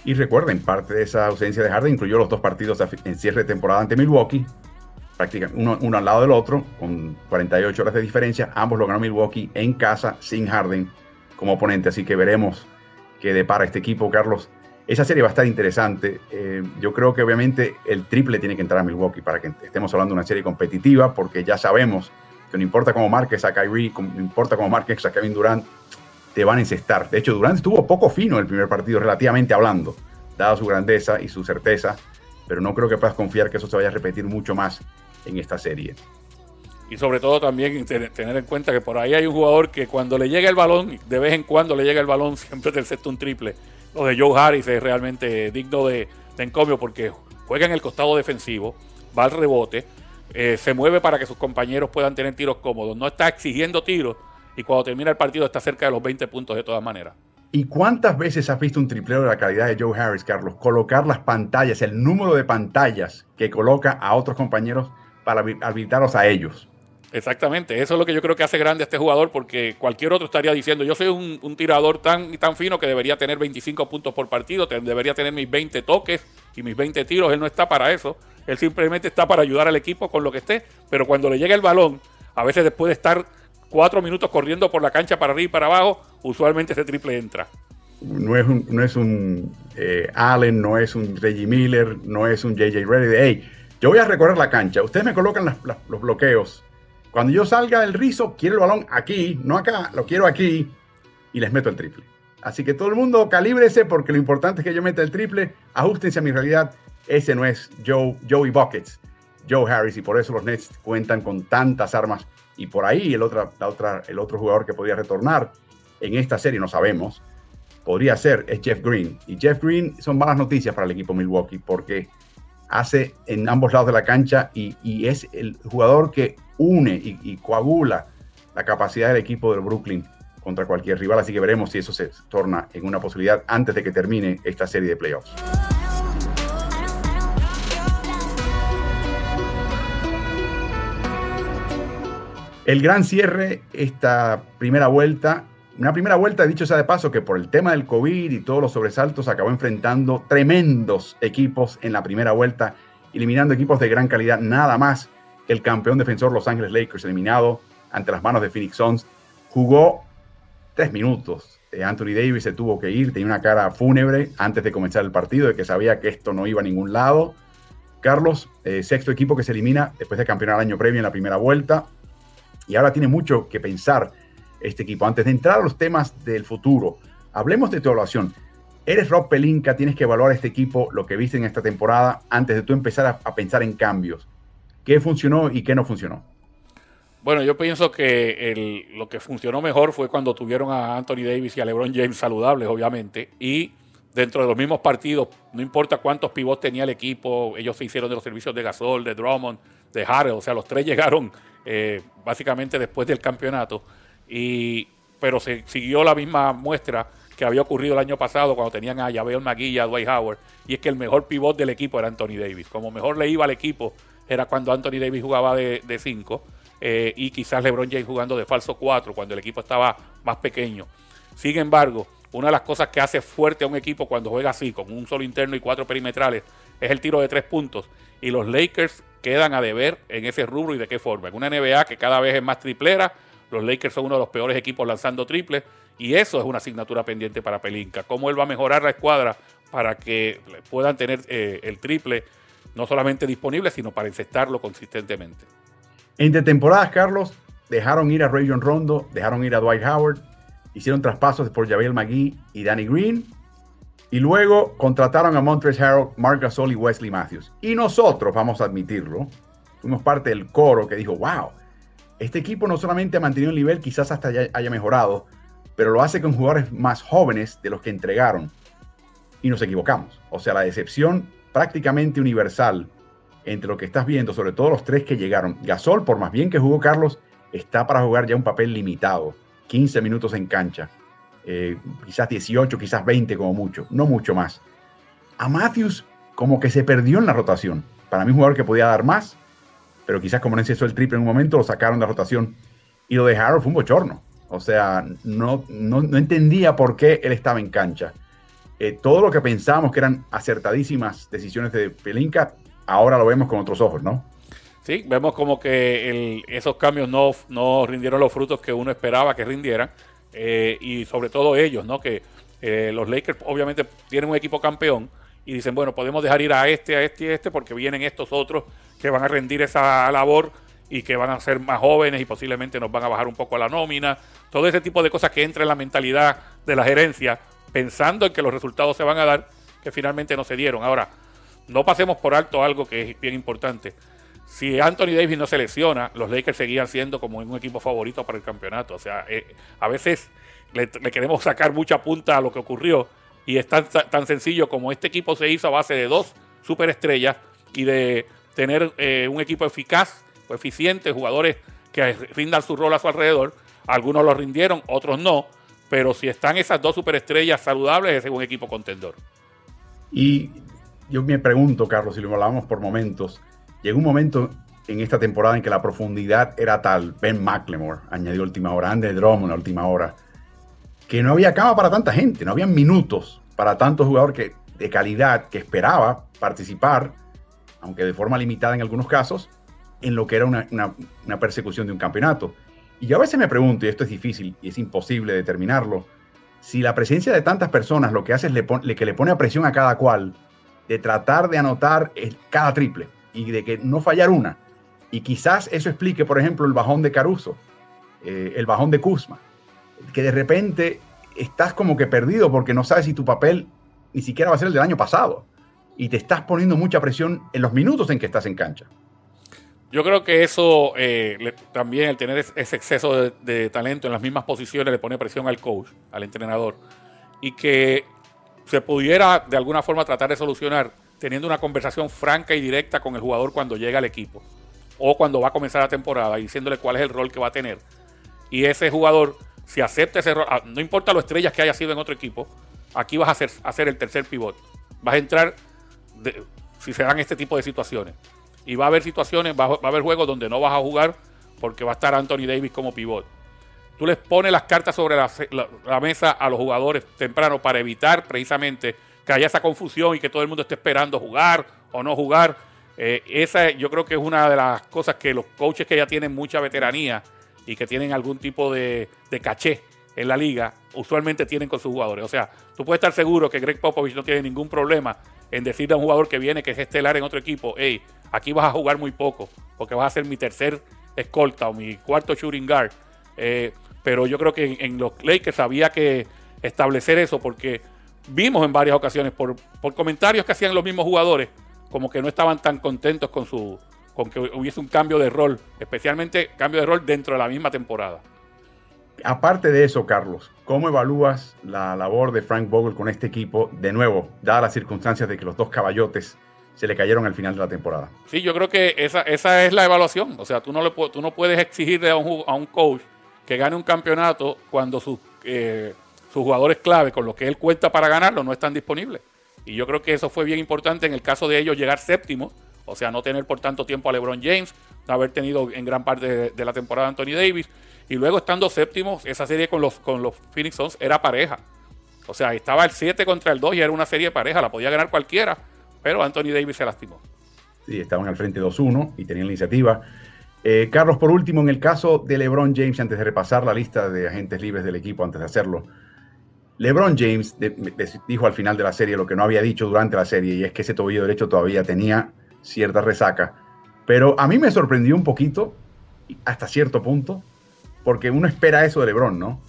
Y recuerden, parte de esa ausencia de Harden incluyó los dos partidos en cierre de temporada ante Milwaukee, prácticamente uno, uno, al lado del otro, con 48 horas de diferencia. Ambos lo ganó Milwaukee en casa, sin Harden como oponente. Así que veremos qué depara este equipo, Carlos. Esa serie va a estar interesante. Eh, yo creo que obviamente el triple tiene que entrar a Milwaukee para que estemos hablando de una serie competitiva, porque ya sabemos que no importa cómo marques a Kyrie, no importa cómo marques a Kevin Durant, te van a encestar. De hecho, Durant estuvo poco fino el primer partido, relativamente hablando, dada su grandeza y su certeza, pero no creo que puedas confiar que eso se vaya a repetir mucho más en esta serie. Y sobre todo también tener en cuenta que por ahí hay un jugador que cuando le llega el balón, de vez en cuando le llega el balón, [laughs] siempre te sexto un triple lo de Joe Harris es realmente digno de, encomio porque juega en el costado defensivo, va al rebote, eh, se mueve para que sus compañeros puedan tener tiros cómodos, no está exigiendo tiros y cuando termina el partido está cerca de los 20 puntos de todas maneras. ¿Y cuántas veces has visto un triplero de la calidad de Joe Harris, Carlos? Colocar las pantallas, el número de pantallas que coloca a otros compañeros para habilitarlos a ellos. Exactamente, eso es lo que yo creo que hace grande a este jugador porque cualquier otro estaría diciendo, yo soy un, tirador tan, tan fino que debería tener 25 puntos por partido, debería tener mis 20 toques y mis 20 tiros, él no está para eso, él simplemente está para ayudar al equipo con lo que esté, pero cuando le llega el balón, a veces después de estar cuatro minutos corriendo por la cancha para arriba y para abajo, usualmente ese triple entra. No es un, no es un eh, Allen, no es un Reggie Miller, no es un JJ Reddy hey, yo voy a recorrer la cancha, ustedes me colocan los bloqueos cuando yo salga del rizo, quiero el balón aquí, no acá, lo quiero aquí y les meto el triple. Así que todo el mundo calíbrese porque lo importante es que yo meta el triple, ajustense a mi realidad. Ese no es Joe, Joey Buckets, Joe Harris y por eso los Nets cuentan con tantas armas. Y por ahí el, otro, la otra, el otro jugador que podría retornar en esta serie, no sabemos, podría ser, es Jeff Green. Y Jeff Green son malas noticias para el equipo Milwaukee porque hace en ambos lados de la cancha y, y es el jugador que une y, coagula la capacidad del equipo del Brooklyn contra cualquier rival. Así que veremos si eso se torna en una posibilidad antes de que termine esta serie de playoffs. El gran cierre, esta primera vuelta, una primera vuelta, dicho sea de paso, que por el tema del COVID y todos los sobresaltos acabó enfrentando tremendos equipos en la primera vuelta, eliminando equipos de gran calidad, nada más el campeón defensor Los Ángeles Lakers, eliminado ante las manos de Phoenix Suns, jugó tres minutos. Eh, Anthony Davis se tuvo que ir, tenía una cara fúnebre antes de comenzar el partido, de que sabía que esto no iba a ningún lado. Carlos, eh, sexto equipo que se elimina después de campeonar el año previo en la primera vuelta. Y ahora tiene mucho que pensar este equipo. Antes de entrar a los temas del futuro, hablemos de tu evaluación. Eres Rob Pelinka, tienes que evaluar este equipo, lo que viste en esta temporada, antes de tú empezar a pensar en cambios. ¿Qué funcionó y qué no funcionó? Bueno, yo pienso que lo que funcionó mejor fue cuando tuvieron a Anthony Davis y a LeBron James saludables, obviamente, y dentro de los mismos partidos, no importa cuántos pivots tenía el equipo, ellos se hicieron de los servicios de Gasol, de Drummond, de Harrell, o sea, los tres [laughs] llegaron eh, básicamente después del campeonato, y, pero se siguió la misma muestra que había ocurrido el año pasado cuando tenían a Javier McGee y a Dwight Howard, y es que el mejor pivot del equipo era Anthony Davis. Como mejor le iba al equipo era cuando Anthony Davis jugaba de 5 eh, y quizás LeBron James jugando de falso 4 cuando el equipo estaba más pequeño. Sin embargo, una de las cosas que hace fuerte a un equipo cuando juega así, con un solo interno y cuatro perimetrales, es el tiro de tres puntos. Y los Lakers quedan a deber en ese rubro y de qué forma. En una NBA que cada vez es más triplera, Los Lakers son uno de los peores equipos lanzando triples y eso es una asignatura pendiente para Pelinka. ¿Cómo él va a mejorar la escuadra para que puedan tener eh, el triple no solamente disponible, sino para encestarlo consistentemente? Entre temporadas, Carlos, dejaron ir a Rayon Rondo, dejaron ir a Dwight Howard, hicieron traspasos por Javier McGee y Danny Green, y luego contrataron a Montrezl Harrell, Mark Gasol y Wesley Matthews. Y nosotros, vamos a admitirlo, fuimos parte del coro que dijo, wow, este equipo no solamente ha mantenido el nivel, quizás hasta haya mejorado, pero lo hace con jugadores más jóvenes de los que entregaron. Y nos equivocamos. O sea, la decepción prácticamente universal entre lo que estás viendo, sobre todo los tres que llegaron. Gasol, por más bien que jugó Carlos, está para jugar ya un papel limitado. 15 minutos en cancha. Eh, quizás 18, quizás 20 como mucho. No mucho más. A Matthews como que se perdió en la rotación. Para mí un jugador que podía dar más, pero quizás como no hizo el triple en un momento, lo sacaron de la rotación. Y lo de Harold fue un bochorno. O sea, no, no, entendía por qué él estaba en cancha. Eh, todo lo que pensábamos que eran acertadísimas decisiones de Pelinka, ahora lo vemos con otros ojos, ¿no? Sí, vemos como que esos cambios no, no rindieron los frutos que uno esperaba que rindieran. Eh, y sobre todo ellos, ¿no? Que eh, los Lakers obviamente tienen un equipo campeón y dicen, bueno, podemos dejar ir a este, a este y a este porque vienen estos otros que van a rendir esa labor y que van a ser más jóvenes y posiblemente nos van a bajar un poco la nómina. Todo ese tipo de cosas que entra en la mentalidad de la gerencia pensando en que los resultados se van a dar que finalmente no se dieron. Ahora, no pasemos por alto algo que es bien importante. Si Anthony Davis no se lesiona, los Lakers seguían siendo como un equipo favorito para el campeonato. O sea, eh, a veces le, queremos sacar mucha punta a lo que ocurrió y es tan, tan sencillo como este equipo se hizo a base de dos superestrellas y de tener eh, un equipo eficaz eficientes, jugadores que rindan su rol a su alrededor. Algunos lo rindieron, otros no. Pero si están esas dos superestrellas saludables, ese es un equipo contendor. Y yo me pregunto, Carlos, si lo hablábamos por momentos, llegó un momento en esta temporada en que la profundidad era tal, Ben McLemore añadió última hora, Andy Drummond la última hora, que no había cama para tanta gente, no había minutos para tantos jugadores que, de calidad que esperaba participar, aunque de forma limitada en algunos casos, en lo que era una, persecución de un campeonato. Y yo a veces me pregunto, y esto es difícil y es imposible determinarlo, si la presencia de tantas personas lo que hace es le que le pone a presión a cada cual de tratar de anotar cada triple y de que no fallar una. Y quizás eso explique, por ejemplo, el bajón de Caruso, eh, el bajón de Kuzma, que de repente estás como que perdido porque no sabes si tu papel ni siquiera va a ser el del año pasado y te estás poniendo mucha presión en los minutos en que estás en cancha. Yo creo que eso eh, también, el tener ese exceso de, talento en las mismas posiciones, le pone presión al coach, al entrenador. Y que se pudiera de alguna forma tratar de solucionar teniendo una conversación franca y directa con el jugador cuando llega al equipo o cuando va a comenzar la temporada, diciéndole cuál es el rol que va a tener. Y ese jugador, si acepta ese rol, ah, no importa lo estrellas que haya sido en otro equipo, aquí vas a hacer, hacer el tercer pivot. Vas a entrar si se dan este tipo de situaciones y va a haber situaciones, va, a haber juegos donde no vas a jugar porque va a estar Anthony Davis como pivot. Tú les pones las cartas sobre la, mesa a los jugadores temprano para evitar precisamente que haya esa confusión y que todo el mundo esté esperando jugar o no jugar. Eh, esa yo creo que es una de las cosas que los coaches que ya tienen mucha veteranía y que tienen algún tipo de caché en la liga, usualmente tienen con sus jugadores. O sea, tú puedes estar seguro que Greg Popovich no tiene ningún problema en decirle a un jugador que viene, que es estelar en otro equipo, hey, aquí vas a jugar muy poco, porque vas a ser mi tercer escolta o mi cuarto shooting guard. Eh, pero yo creo que en, los Lakers había que establecer eso, porque vimos en varias ocasiones por, por comentarios que hacían los mismos jugadores, como que no estaban tan contentos con su con que hubiese un cambio de rol, especialmente cambio de rol dentro de la misma temporada. Aparte de eso, Carlos, ¿cómo evalúas la labor de Frank Vogel con este equipo? De nuevo, dadas las circunstancias de que los dos caballotes se le cayeron al final de la temporada. Sí, yo creo que esa, esa es la evaluación. O sea, tú no, le, tú no puedes exigirle a un, coach que gane un campeonato cuando sus, eh, sus jugadores clave, con los que él cuenta para ganarlo, no están disponibles. Y yo creo que eso fue bien importante en el caso de ellos llegar séptimo, o sea, no tener por tanto tiempo a LeBron James, no haber tenido en gran parte de, la temporada a Anthony Davis, y luego estando séptimo, esa serie con los, con los Phoenix Suns era pareja. O sea, estaba el 7 contra el 2 y era una serie pareja, la podía ganar cualquiera pero Anthony Davis se lastimó. Sí, estaban al frente 2-1 y tenían la iniciativa. Eh, Carlos, por último, en el caso de LeBron James, antes de repasar la lista de agentes libres del equipo, antes de hacerlo, LeBron James dijo al final de la serie lo que no había dicho durante la serie, y es que ese tobillo derecho todavía tenía cierta resaca. Pero a mí me sorprendió un poquito, hasta cierto punto, porque uno espera eso de LeBron, ¿no?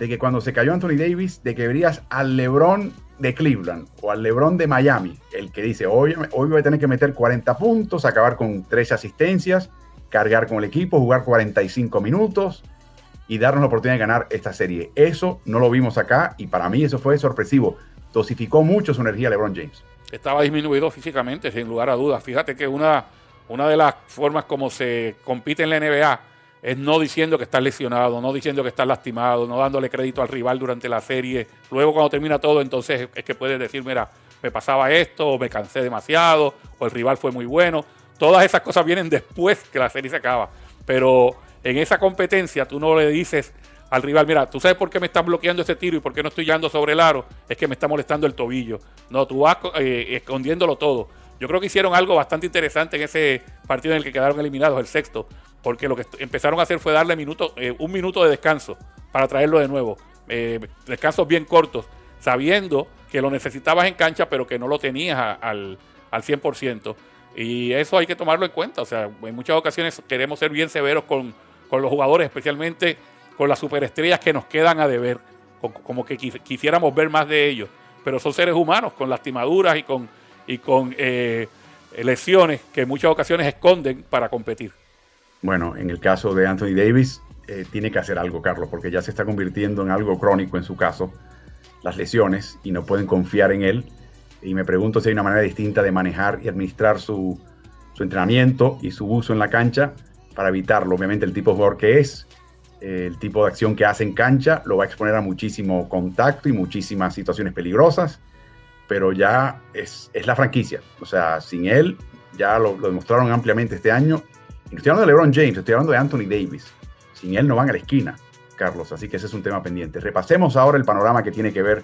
De que cuando se cayó Anthony Davis, de que verías al LeBron de Cleveland o al LeBron de Miami, el que dice, hoy, hoy voy a tener que meter 40 puntos, acabar con tres asistencias, cargar con el equipo, jugar 45 minutos y darnos la oportunidad de ganar esta serie. Eso no lo vimos acá y para mí eso fue sorpresivo. Dosificó mucho su energía LeBron James. Estaba disminuido físicamente, sin lugar a dudas. Fíjate que una, una de las formas como se compite en la NBA es no diciendo que estás lesionado, no diciendo que estás lastimado, no dándole crédito al rival durante la serie. Luego cuando termina todo, entonces es que puedes decir, mira, me pasaba esto, o me cansé demasiado, o el rival fue muy bueno. Todas esas cosas vienen después que la serie se acaba. Pero en esa competencia tú no le dices al rival, mira, tú sabes por qué me estás bloqueando ese tiro y por qué no estoy llegando sobre el aro, es que me está molestando el tobillo. No, tú vas eh, escondiéndolo todo. Yo creo que hicieron algo bastante interesante en ese partido en el que quedaron eliminados, el sexto, porque lo que empezaron a hacer fue darle minuto, eh, un minuto de descanso para traerlo de nuevo. Eh, descansos bien cortos, sabiendo que lo necesitabas en cancha, pero que no lo tenías al, al 100%. Y eso hay que tomarlo en cuenta. O sea, en muchas ocasiones queremos ser bien severos con, los jugadores, especialmente con las superestrellas que nos quedan a deber, como que quisiéramos ver más de ellos. Pero son seres humanos con lastimaduras y con, y con eh, lesiones que en muchas ocasiones esconden para competir. Bueno, en el caso de Anthony Davis, eh, tiene que hacer algo, Carlos, porque ya se está convirtiendo en algo crónico en su caso, las lesiones, y no pueden confiar en él y me pregunto si hay una manera distinta de manejar y administrar su, entrenamiento y su uso en la cancha para evitarlo. Obviamente el tipo de jugador que es, eh, el tipo de acción que hace en cancha, lo va a exponer a muchísimo contacto y muchísimas situaciones peligrosas, pero ya es, la franquicia. O sea, sin él, ya lo, demostraron ampliamente este año. Y no estoy hablando de LeBron James, estoy hablando de Anthony Davis. Sin él no van a la esquina, Carlos, así que ese es un tema pendiente. Repasemos ahora el panorama que tiene que ver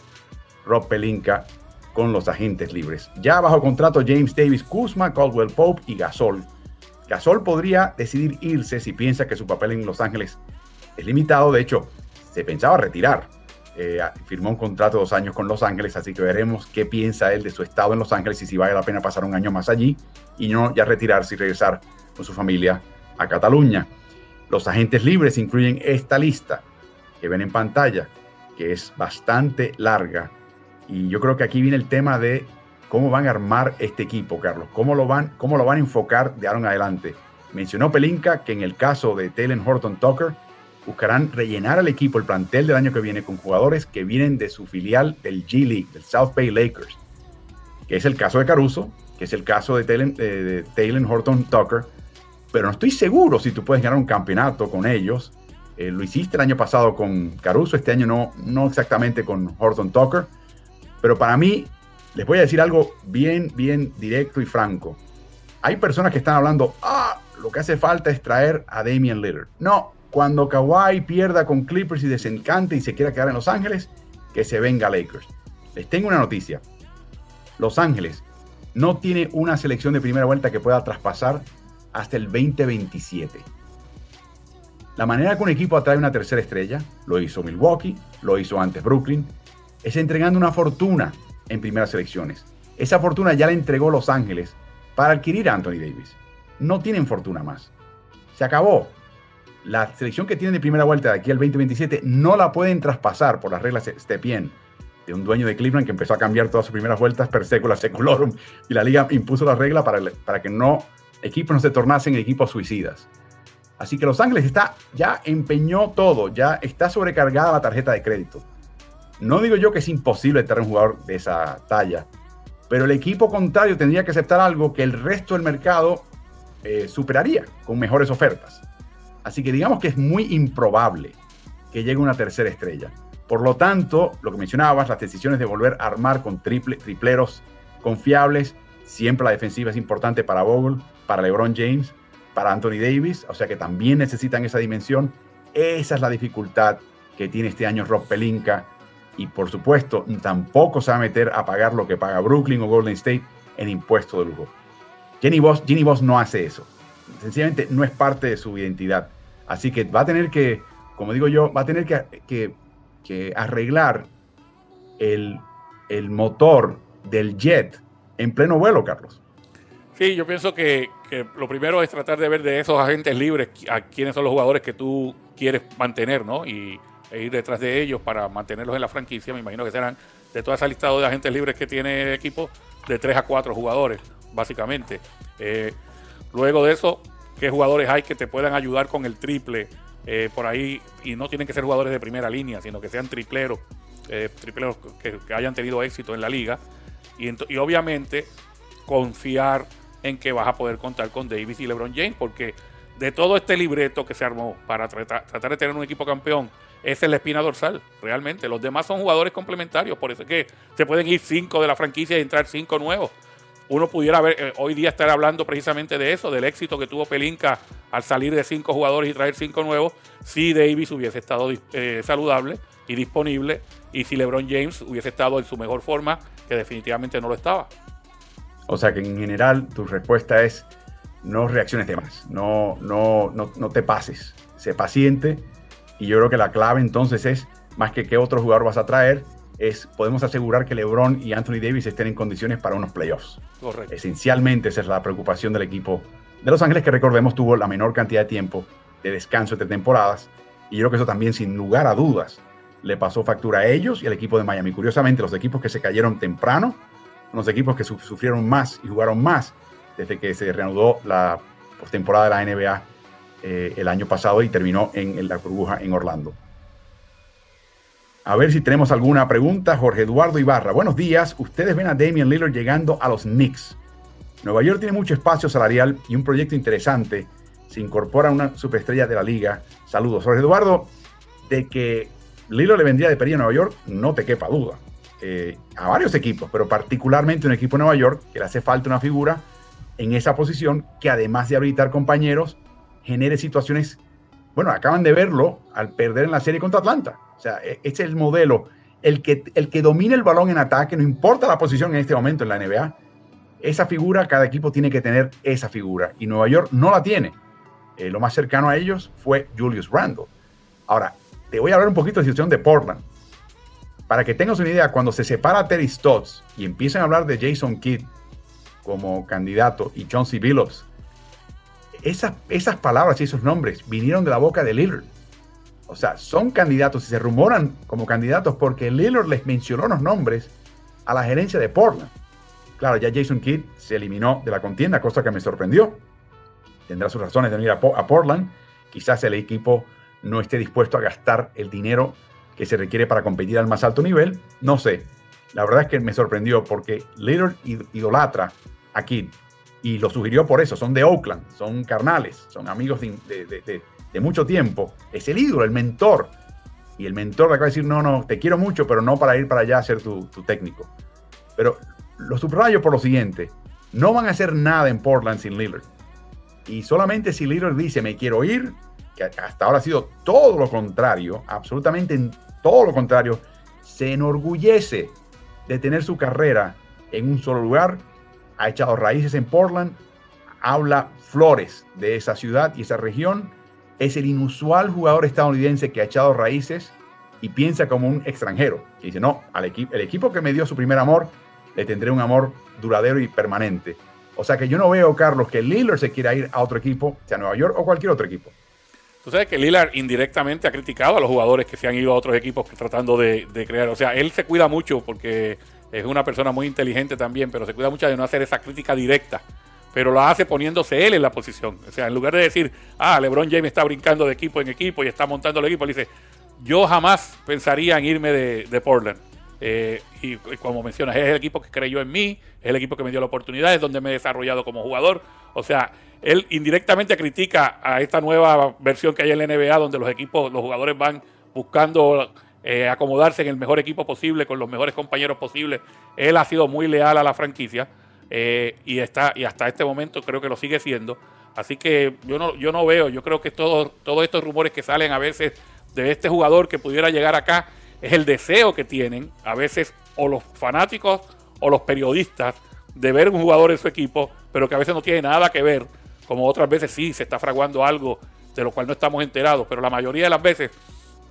Rob Pelinka con los agentes libres. Ya bajo contrato James Davis, Kuzma, Caldwell Pope y Gasol. Gasol podría decidir irse si piensa que su papel en Los Ángeles es limitado. De hecho, se pensaba retirar. Eh, firmó un contrato de dos años con Los Ángeles, así que veremos qué piensa él de su estado en Los Ángeles y si vale la pena pasar un año más allí y no ya retirarse y regresar con su familia a Cataluña. Los agentes libres incluyen esta lista que ven en pantalla, que es bastante larga y yo creo que aquí viene el tema de cómo van a armar este equipo, Carlos. Cómo lo van, cómo lo van a enfocar de ahora adelante. Mencionó Pelinka que en el caso de Taylor Horton Tucker buscarán rellenar al equipo, el plantel del año que viene, con jugadores que vienen de su filial del G League, del South Bay Lakers, que es el caso de Caruso, que es el caso de Taylor, Horton Tucker. Pero no estoy seguro si tú puedes ganar un campeonato con ellos. Eh, lo hiciste el año pasado con Caruso, este año no, no exactamente con Horton Tucker pero para mí, les voy a decir algo bien, bien directo y franco. Hay personas que están hablando, ah, lo que hace falta es traer a Damian Lillard. No, cuando Kawhi pierda con Clippers y desencante y se quiera quedar en Los Ángeles, que se venga Lakers. Les tengo una noticia. Los Ángeles no tiene una selección de primera vuelta que pueda traspasar hasta el 2027. La manera que un equipo atrae una tercera estrella, lo hizo Milwaukee, lo hizo antes Brooklyn, es entregando una fortuna en primeras selecciones. Esa fortuna ya la entregó Los Ángeles para adquirir a Anthony Davis. No tienen fortuna más. Se acabó. La selección que tienen de primera vuelta de aquí al 2027 no la pueden traspasar por las reglas Stepien de un dueño de Cleveland que empezó a cambiar todas sus primeras vueltas per secula seculorum y la liga impuso la regla para, para que no equipos no se tornasen equipos suicidas. Así que Los Ángeles está ya empeñó todo, ya está sobrecargada la tarjeta de crédito. No digo yo que es imposible tener un jugador de esa talla, pero el equipo contrario tendría que aceptar algo que el resto del mercado eh, superaría con mejores ofertas. Así que digamos que es muy improbable que llegue una tercera estrella. Por lo tanto, lo que mencionabas, las decisiones de volver a armar con triple, tripleros confiables, siempre la defensiva es importante para Vogel, para LeBron James, para Anthony Davis, o sea que también necesitan esa dimensión. Esa es la dificultad que tiene este año Rob Pelinka y por supuesto tampoco se va a meter a pagar lo que paga Brooklyn o Golden State en impuesto de lujo. Jenny Boss, Jenny Boss no hace eso. Sencillamente no es parte de su identidad. Así que va a tener que, como digo yo, va a tener que, que, arreglar el, el motor del jet en pleno vuelo, Carlos. Sí, yo pienso que, que, lo primero es tratar de ver de esos agentes libres a quiénes son los jugadores que tú quieres mantener, ¿no? Y e ir detrás de ellos para mantenerlos en la franquicia. Me imagino que serán de toda esa listado de agentes libres que tiene el equipo, de 3 a 4 jugadores, básicamente. Eh, luego de eso, ¿qué jugadores hay que te puedan ayudar con el triple eh, por ahí? Y no tienen que ser jugadores de primera línea, sino que sean tripleros, eh, tripleros que, hayan tenido éxito en la liga. Y, y obviamente confiar en que vas a poder contar con Davis y LeBron James, porque de todo este libreto que se armó para tratar, de tener un equipo campeón, es la espina dorsal, realmente. Los demás son jugadores complementarios, por eso es que se pueden ir cinco de la franquicia y entrar cinco nuevos. Uno pudiera ver, eh, hoy día estar hablando precisamente de eso, del éxito que tuvo Pelinka al salir de cinco jugadores y traer cinco nuevos, si Davis hubiese estado eh, saludable y disponible, y si LeBron James hubiese estado en su mejor forma, que definitivamente no lo estaba. O sea que en general tu respuesta es no reacciones de más, no, no, no, no te pases, sé paciente y yo creo que la clave entonces es, más que qué otro jugador vas a traer, es podemos asegurar que LeBron y Anthony Davis estén en condiciones para unos playoffs. Correcto. Esencialmente esa es la preocupación del equipo de Los Ángeles, que recordemos tuvo la menor cantidad de tiempo de descanso entre temporadas. Y yo creo que eso también, sin lugar a dudas, le pasó factura a ellos y al equipo de Miami. Curiosamente, los equipos que se cayeron temprano, los equipos que sufrieron más y jugaron más desde que se reanudó la postemporada de la NBA eh, el año pasado y terminó en, la burbuja en Orlando. A ver si tenemos alguna pregunta. Jorge Eduardo Ibarra. Buenos días. Ustedes ven a Damian Lillard llegando a los Knicks. Nueva York tiene mucho espacio salarial y un proyecto interesante. Se incorpora una superestrella de la liga. Saludos. Jorge Eduardo, de que Lillard le vendría de Perilla a Nueva York, no te quepa duda. Eh, a varios equipos, pero particularmente un equipo de Nueva York que le hace falta una figura en esa posición que además de habilitar compañeros, genere situaciones, bueno, acaban de verlo al perder en la serie contra Atlanta. O sea, e-, ese es el modelo. El que, el que domina el balón en ataque, no importa la posición en este momento en la NBA, esa figura, cada equipo tiene que tener esa figura. Y Nueva York no la tiene. Eh, lo más cercano a ellos fue Julius Randle. Ahora, te voy a hablar un poquito de la situación de Portland. Para que tengas una idea, cuando se separa Terry Stotts y empiezan a hablar de Jason Kidd como candidato y John C. Billups esas, esas palabras y esos nombres vinieron de la boca de Lillard. O sea, son candidatos y se rumoran como candidatos porque Lillard les mencionó los nombres a la gerencia de Portland. Claro, ya Jason Kidd se eliminó de la contienda, cosa que me sorprendió. Tendrá sus razones de venir a, a Portland. Quizás el equipo no esté dispuesto a gastar el dinero que se requiere para competir al más alto nivel. No sé. La verdad es que me sorprendió porque Lillard idolatra a Kidd y lo sugirió por eso, son de Oakland, son carnales, son amigos de, mucho tiempo. Es el ídolo, el mentor. Y el mentor le acaba de decir, no, no, te quiero mucho, pero no para ir para allá a ser tu, técnico. Pero lo subrayo por lo siguiente, no van a hacer nada en Portland sin Lillard. Y solamente si Lillard dice, me quiero ir, que hasta ahora ha sido todo lo contrario, absolutamente todo lo contrario, se enorgullece de tener su carrera en un solo lugar ha echado raíces en Portland, habla flores de esa ciudad y esa región. Es el inusual jugador estadounidense que ha echado raíces y piensa como un extranjero. Y dice, no, al equipo, el equipo que me dio su primer amor, le tendré un amor duradero y permanente. O sea que yo no veo, Carlos, que Lillard se quiera ir a otro equipo, sea Nueva York o cualquier otro equipo. Tú sabes que Lillard indirectamente ha criticado a los jugadores que se han ido a otros equipos tratando de crear. O sea, él se cuida mucho porque es una persona muy inteligente también, pero se cuida mucho de no hacer esa crítica directa. Pero lo hace poniéndose él en la posición. O sea, en lugar de decir, ah, LeBron James está brincando de equipo en equipo y está montando el equipo, él dice, yo jamás pensaría en irme de, Portland. Eh, y, como mencionas, es el equipo que creyó en mí, es el equipo que me dio la oportunidad, es donde me he desarrollado como jugador. O sea, él indirectamente critica a esta nueva versión que hay en la NBA, donde los equipos, los jugadores van buscando eh, acomodarse en el mejor equipo posible, con los mejores compañeros posibles. Él ha sido muy leal a la franquicia eh, y, está, y hasta este momento creo que lo sigue siendo. Así que yo no, yo no veo, yo creo que todos estos rumores que salen a veces de este jugador que pudiera llegar acá es el deseo que tienen a veces o los fanáticos o los periodistas de ver un jugador en su equipo, pero que a veces no tiene nada que ver como otras veces sí se está fraguando algo de lo cual no estamos enterados, pero la mayoría de las veces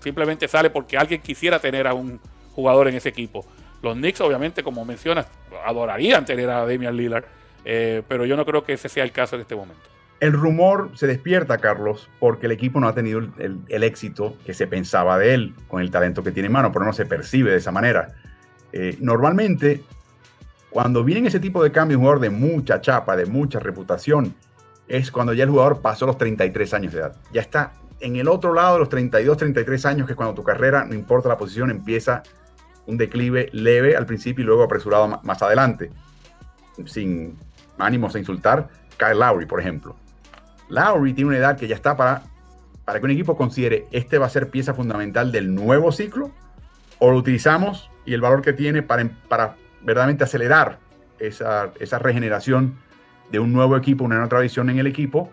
simplemente sale porque alguien quisiera tener a un jugador en ese equipo. Los Knicks, obviamente, como mencionas, adorarían tener a Damian Lillard, eh, pero yo no creo que ese sea el caso en este momento. El rumor se despierta, Carlos, porque el equipo no ha tenido el, éxito que se pensaba de él con el talento que tiene en mano, pero no se percibe de esa manera. Eh, normalmente, cuando viene ese tipo de cambio, un jugador de mucha chapa, de mucha reputación, es cuando ya el jugador pasó los 33 años de edad. Ya está en el otro lado de los 32, 33 años, que es cuando tu carrera, no importa la posición, empieza un declive leve al principio y luego apresurado más adelante. Sin ánimos a insultar, Kyle Lowry, por ejemplo. Lowry tiene una edad que ya está para, para que un equipo considere este va a ser pieza fundamental del nuevo ciclo o lo utilizamos y el valor que tiene para, para verdaderamente acelerar esa, esa regeneración de un nuevo equipo, una nueva tradición en el equipo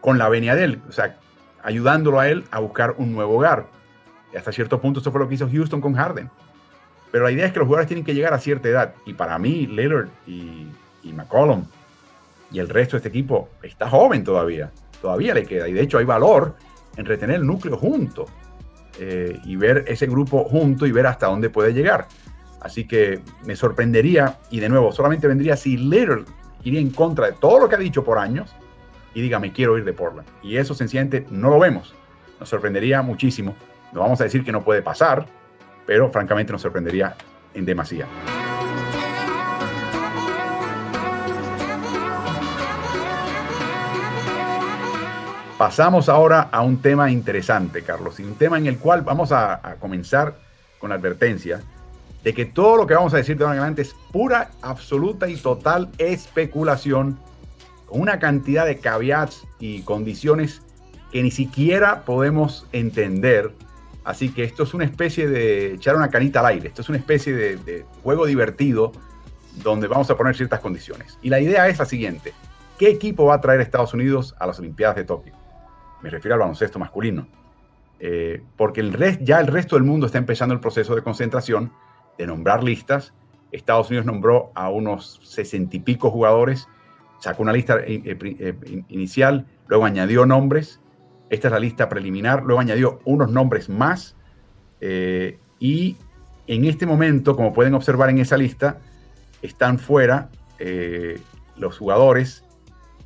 con la venia de él, o sea, ayudándolo a él a buscar un nuevo hogar. Y hasta cierto punto eso fue lo que hizo Houston con Harden. Pero la idea es que los jugadores tienen que llegar a cierta edad. Y para mí, Lillard y, McCollum y el resto de este equipo está joven todavía, todavía le queda. Y de hecho hay valor en retener el núcleo junto eh, y ver ese grupo junto y ver hasta dónde puede llegar. Así que me sorprendería, y de nuevo, solamente vendría si Little iría en contra de todo lo que ha dicho por años y diga, me quiero ir de Portland. Y eso sencillamente no lo vemos. Nos sorprendería muchísimo. No vamos a decir que no puede pasar, pero francamente nos sorprendería en demasía. Pasamos ahora a un tema interesante, Carlos, y un tema en el cual vamos a, comenzar con la advertencia de que todo lo que vamos a decir de ahora en adelante es pura, absoluta y total especulación, con una cantidad de caveats y condiciones que ni siquiera podemos entender. Así que esto es una especie de echar una canita al aire, esto es una especie de, juego divertido donde vamos a poner ciertas condiciones. Y la idea es la siguiente, ¿qué equipo va a traer Estados Unidos a las Olimpiadas de Tokio? me refiero al baloncesto masculino, eh, porque el ya el resto del mundo está empezando el proceso de concentración, de nombrar listas. Estados Unidos nombró a unos sesenta y pico jugadores, sacó una lista eh, eh, inicial, luego añadió nombres. Esta es la lista preliminar, luego añadió unos nombres más. y en este momento, como pueden observar en esa lista, están fuera los jugadores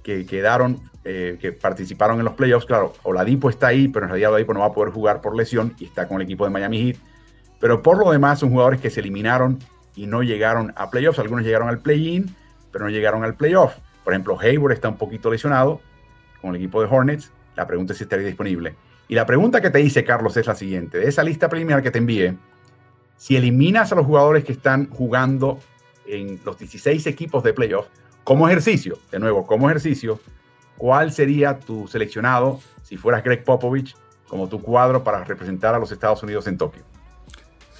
que quedaron eh, que participaron en los playoffs. Claro, Oladipo está ahí, pero en realidad Oladipo no va a poder jugar por lesión y está con el equipo de Miami Heat. Pero por lo demás son jugadores que se eliminaron y no llegaron a playoffs. Algunos llegaron al play-in, pero no llegaron al playoff. Por ejemplo, Hayward está un poquito lesionado con el equipo de Hornets. La pregunta es si estaría disponible. Y la pregunta que te hice, Carlos, es la siguiente. De esa lista preliminar que te envié, si eliminas a los jugadores que están jugando en los 16 equipos de playoff, como ejercicio, de nuevo, como ejercicio, ¿cuál sería tu seleccionado si fueras Greg Popovich como tu cuadro para representar a los Estados Unidos en Tokio?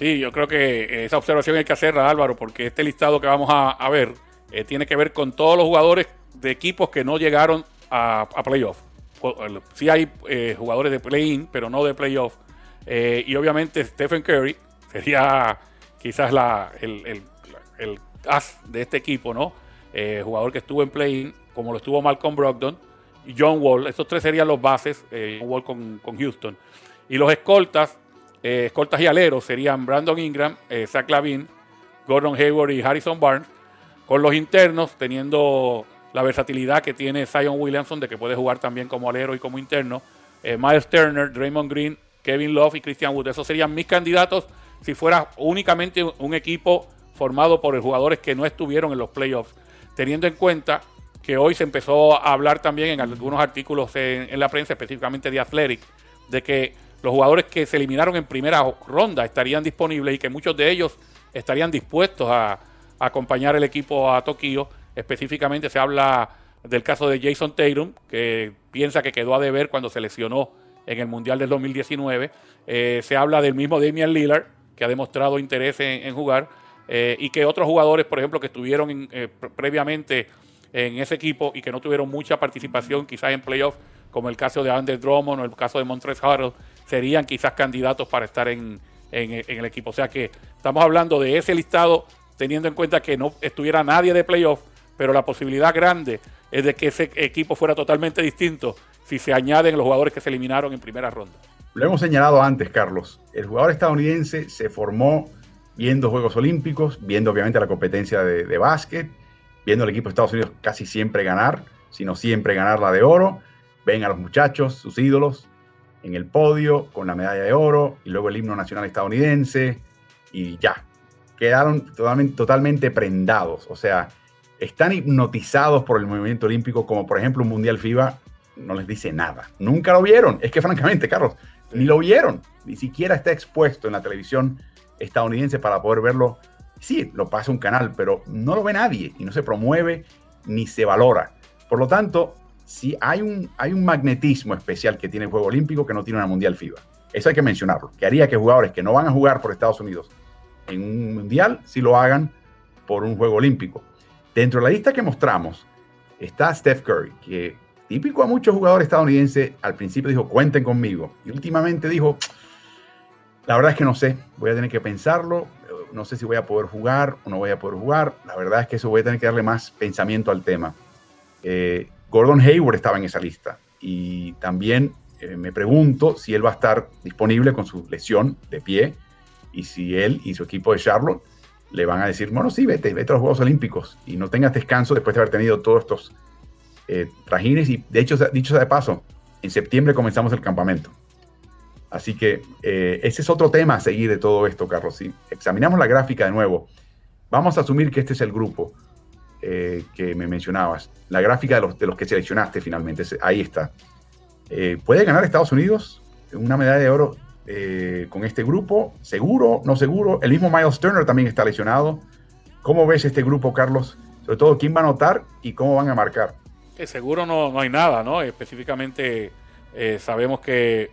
Sí, yo creo que esa observación hay que hacerla, Álvaro, porque este listado que vamos a, ver eh, tiene que ver con todos los jugadores de equipos que no llegaron a, playoff. Sí hay eh, jugadores de play-in, pero no de playoff. Eh, y obviamente Stephen Curry [laughs] sería quizás la, el, el, as de este equipo, ¿no? jugador que estuvo en play-in, como lo estuvo Malcolm Brogdon, John Wall. Estos tres serían los bases, John Wall con, Houston. Y los escoltas, escoltas y aleros serían Brandon Ingram, Zach Lavin, Gordon Hayward y Harrison Barnes. Con los internos, teniendo la versatilidad que tiene Zion Williamson, de que puede jugar también como alero y como interno. Miles Turner, Draymond Green, Kevin Love y Christian Wood. Esos serían mis candidatos si fuera únicamente un equipo formado por jugadores que no estuvieron en los playoffs. Teniendo en cuenta que hoy se empezó a hablar también en algunos artículos en, la prensa, específicamente de Athletic, de que los jugadores que se eliminaron en primera ronda estarían disponibles y que muchos de ellos estarían dispuestos a, acompañar el equipo a Tokio. Específicamente se habla del caso de Jason Tatum, que piensa que quedó a deber cuando se lesionó en el Mundial del 2019. Eh, se habla del mismo Damian Lillard, que ha demostrado interés en, jugar, eh, y que otros jugadores, por ejemplo, que estuvieron eh, previamente en ese equipo y que no tuvieron mucha participación quizás en playoffs, como el caso de Ander Drummond o el caso de Montrezl Harrell, serían quizás candidatos para estar en, el equipo. O sea que estamos hablando de ese listado teniendo en cuenta que no estuviera nadie de playoff, pero la posibilidad grande es de que ese equipo fuera totalmente distinto si se añaden los jugadores que se eliminaron en primera ronda. Lo hemos señalado antes, Carlos. El jugador estadounidense se formó viendo Juegos Olímpicos, viendo obviamente la competencia de, de básquet, viendo al equipo de Estados Unidos casi siempre ganar, sino siempre ganar la de oro. Ven a los muchachos, sus ídolos, en el podio con la medalla de oro y luego el himno nacional estadounidense y ya. Quedaron totalmente, totalmente prendados. O sea, están hipnotizados por el movimiento olímpico, como por ejemplo un Mundial FIBA no les dice nada. Nunca lo vieron. Es que francamente, Carlos, ni lo vieron. Ni siquiera está expuesto en la televisión estadounidense para poder verlo. Sí, lo pasa un canal, pero no lo ve nadie y no se promueve ni se valora. Por lo tanto, sí hay un, hay un magnetismo especial que tiene el Juego Olímpico que no tiene una Mundial FIBA. Eso hay que mencionarlo, que haría que jugadores que no van a jugar por Estados Unidos en un Mundial, si lo hagan por un Juego Olímpico. Dentro de la lista que mostramos está Steph Curry, que típico a muchos jugadores estadounidenses, al principio dijo, cuenten conmigo. Y últimamente dijo, la verdad es que no sé, voy a tener que pensarlo, no sé si voy a poder jugar o no voy a poder jugar. La verdad es que eso voy a tener que darle más pensamiento al tema. Eh, Gordon Hayward estaba en esa lista y también eh, me pregunto si él va a estar disponible con su lesión de pie y si él y su equipo de Charlotte le van a decir, bueno, sí, vete, vete a los Juegos Olímpicos y no tengas descanso después de haber tenido todos estos eh, trajines. Y de hecho, dicho sea de paso, en septiembre comenzamos el campamento. Así que eh, ese es otro tema a seguir de todo esto, Carlos. Si examinamos la gráfica de nuevo, vamos a asumir que este es el grupo eh, que me mencionabas. La gráfica de los, de los que seleccionaste finalmente, ahí está. ¿Puede ganar Estados Unidos una medalla de oro con este grupo? ¿Seguro? ¿No seguro? El mismo Miles Turner también está lesionado. ¿Cómo ves este grupo, Carlos? Sobre todo, ¿quién va a anotar y cómo van a marcar? seguro no, no hay nada, ¿no? Específicamente eh, sabemos que,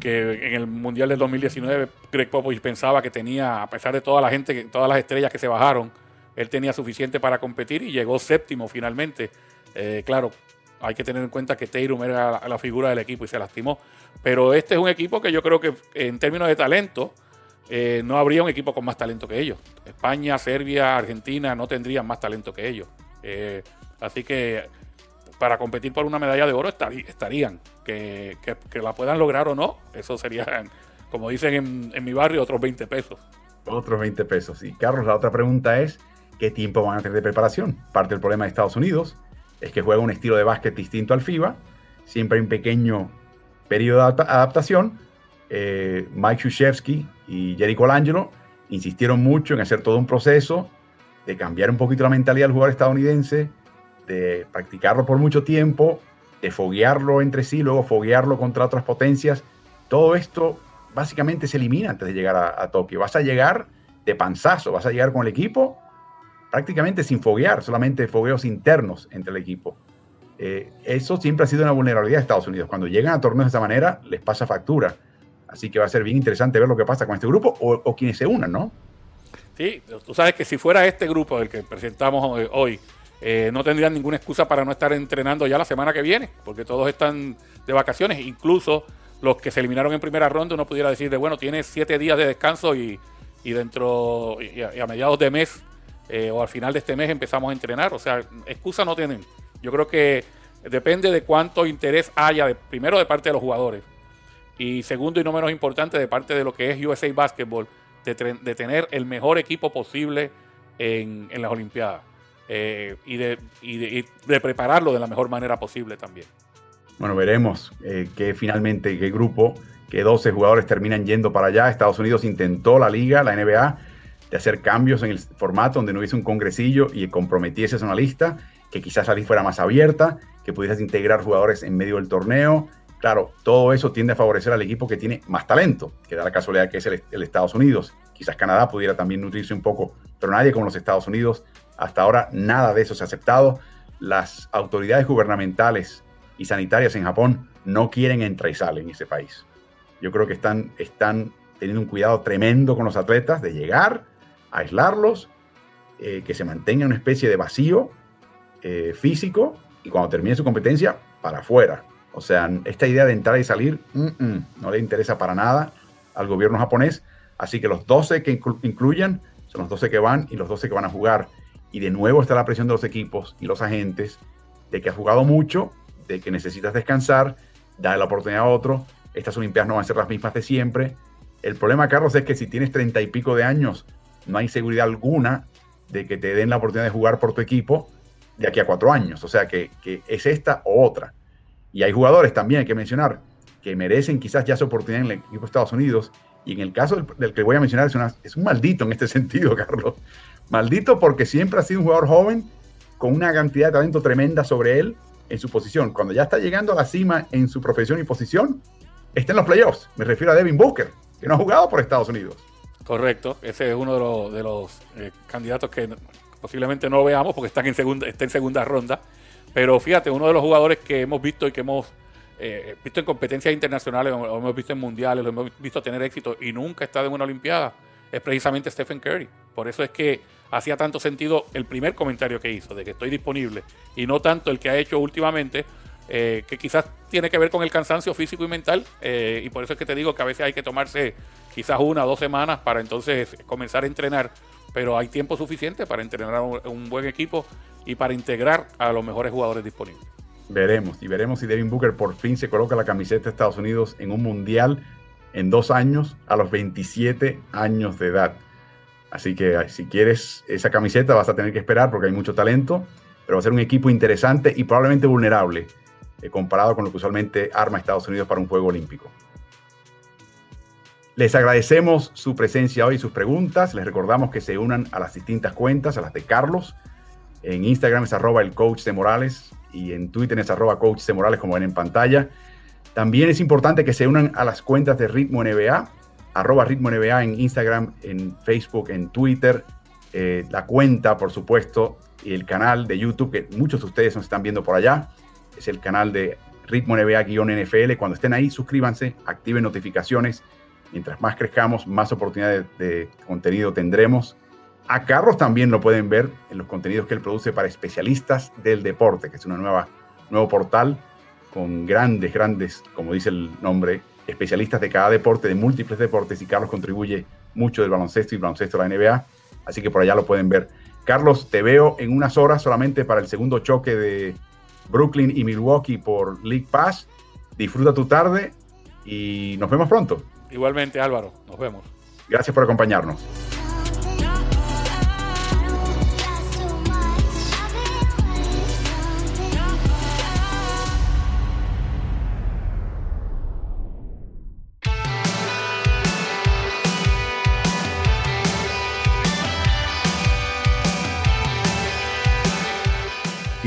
que, en el Mundial del 2019 Greg Popovich pensaba que tenía, a pesar de toda la gente, todas las estrellas que se bajaron, él tenía suficiente para competir y llegó séptimo finalmente. Eh, claro, hay que tener en cuenta que Tatum era la, figura del equipo y se lastimó. Pero este es un equipo que yo creo que en términos de talento, eh, no habría un equipo con más talento que ellos. España, Serbia, Argentina no tendrían más talento que ellos. así que para competir por una medalla de oro estarían. Que, la puedan lograr o no, eso serían, como dicen en, mi barrio, otros 20 pesos. Otros 20 pesos. Y Carlos, la otra pregunta es, ¿qué tiempo van a tener de preparación? Parte del problema de Estados Unidos es que juega un estilo de básquet distinto al FIBA, siempre hay un pequeño periodo de adaptación. Eh, Mike Krzyzewski y Jerry Colangelo insistieron mucho en hacer todo un proceso de cambiar un poquito la mentalidad del jugador estadounidense, de practicarlo por mucho tiempo, de foguearlo entre sí, luego foguearlo contra otras potencias. Todo esto básicamente se elimina antes de llegar a, Tokio. Vas a llegar de panzazo, vas a llegar con el equipo prácticamente sin foguear, solamente fogueos internos entre el equipo. Eh, eso siempre ha sido una vulnerabilidad de Estados Unidos. Cuando llegan a torneos de esa manera, les pasa factura. Así que va a ser bien interesante ver lo que pasa con este grupo o, o quienes se unan, ¿no? Sí, tú sabes que si fuera este grupo el que presentamos hoy, eh, no tendrían ninguna excusa para no estar entrenando ya la semana que viene, porque todos están de vacaciones, incluso los que se eliminaron en primera ronda, uno pudiera decir de, bueno, tienes siete días de descanso y, dentro, y a, mediados de mes eh, o al final de este mes empezamos a entrenar, o sea, excusa no tienen. Yo creo que depende de cuánto interés haya, de, primero de parte de los jugadores, y segundo y no menos importante, de parte de lo que es USA Basketball, de, tener el mejor equipo posible en las Olimpiadas. Eh, y, de, prepararlo de la mejor manera posible también. Bueno, veremos eh, que finalmente, qué grupo, que 12 jugadores terminan yendo para allá. Estados Unidos intentó la liga, la NBA, de hacer cambios en el formato donde no hubiese un congresillo y comprometiese una lista, que quizás la lista fuera más abierta, que pudieras integrar jugadores en medio del torneo. Claro, todo eso tiende a favorecer al equipo que tiene más talento, que da la casualidad que es el, el Estados Unidos. Quizás Canadá pudiera también nutrirse un poco, pero nadie como los Estados Unidos hasta ahora nada de eso se ha aceptado. Las autoridades gubernamentales y sanitarias en Japón no quieren entrar y salir en ese país. Yo creo que están, están teniendo un cuidado tremendo con los atletas de llegar, aislarlos, eh, que se mantenga una especie de vacío eh, físico y cuando termine su competencia, para afuera. O sea, esta idea de entrar y salir no le interesa para nada al gobierno japonés. Así que los 12 que incluyen son los 12 que van y los 12 que van a jugar. Y de nuevo está la presión de los equipos y los agentes de que has jugado mucho, de que necesitas descansar, dale la oportunidad a otro. Estas Olimpiadas no van a ser las mismas de siempre. El problema, Carlos, es que si tienes treinta y pico de años, no hay seguridad alguna de que te den la oportunidad de jugar por tu equipo de aquí a cuatro años. O sea que, es esta o otra. Y hay jugadores también, hay que mencionar, que merecen quizás ya su oportunidad en el equipo de Estados Unidos. Y en el caso del, que voy a mencionar, es, es un maldito en este [laughs] sentido, Carlos. Maldito porque siempre ha sido un jugador joven con una cantidad de talento tremenda sobre él en su posición. Cuando ya está llegando a la cima en su profesión y posición, está en los playoffs. Me refiero a Devin Booker, que no ha jugado por Estados Unidos. Correcto, ese es uno de los, eh, candidatos que posiblemente no veamos porque están en segunda, está en segunda ronda. Pero fíjate, uno de los jugadores que hemos visto y que hemos eh, visto en competencias internacionales, lo hemos visto en mundiales, lo hemos visto tener éxito y nunca está en una Olimpiada, es precisamente Stephen Curry. Por eso es que hacía tanto sentido el primer comentario que hizo, de que estoy disponible, y no tanto el que ha hecho últimamente, eh, que quizás tiene que ver con el cansancio físico y mental, eh, y por eso es que te digo que a veces hay que tomarse quizás una o dos semanas para entonces comenzar a entrenar, pero hay tiempo suficiente para entrenar un buen equipo y para integrar a los mejores jugadores disponibles. Veremos, y veremos si Devin Booker por fin se coloca la camiseta de Estados Unidos en un mundial en dos años a los 27 años de edad. Así que si quieres esa camiseta vas a tener que esperar porque hay mucho talento, pero va a ser un equipo interesante y probablemente vulnerable eh, comparado con lo que usualmente arma Estados Unidos para un juego olímpico. Les agradecemos su presencia hoy y sus preguntas. Les recordamos que se unan a las distintas cuentas, a las de Carlos. En Instagram es arroba el coach de Morales y en Twitter es arroba coach de Morales como ven en pantalla. También es importante que se unan a las cuentas de Ritmo NBA arroba Ritmo NBA en Instagram, en Facebook, en Twitter, eh, la cuenta, por supuesto, y el canal de YouTube, que muchos de ustedes nos están viendo por allá, es el canal de Ritmo NBA-NFL. Cuando estén ahí, suscríbanse, activen notificaciones. Mientras más crezcamos, más oportunidades de, contenido tendremos. A Carlos también lo pueden ver en los contenidos que él produce para especialistas del deporte, que es nueva nuevo portal con grandes, grandes, como dice el nombre, especialistas de cada deporte, de múltiples deportes, y Carlos contribuye mucho del baloncesto y baloncesto de la NBA, así que por allá lo pueden ver. Carlos, te veo en unas horas solamente para el segundo choque de Brooklyn y Milwaukee por League Pass. Disfruta tu tarde y nos vemos pronto. Igualmente, Álvaro, nos vemos. Gracias por acompañarnos.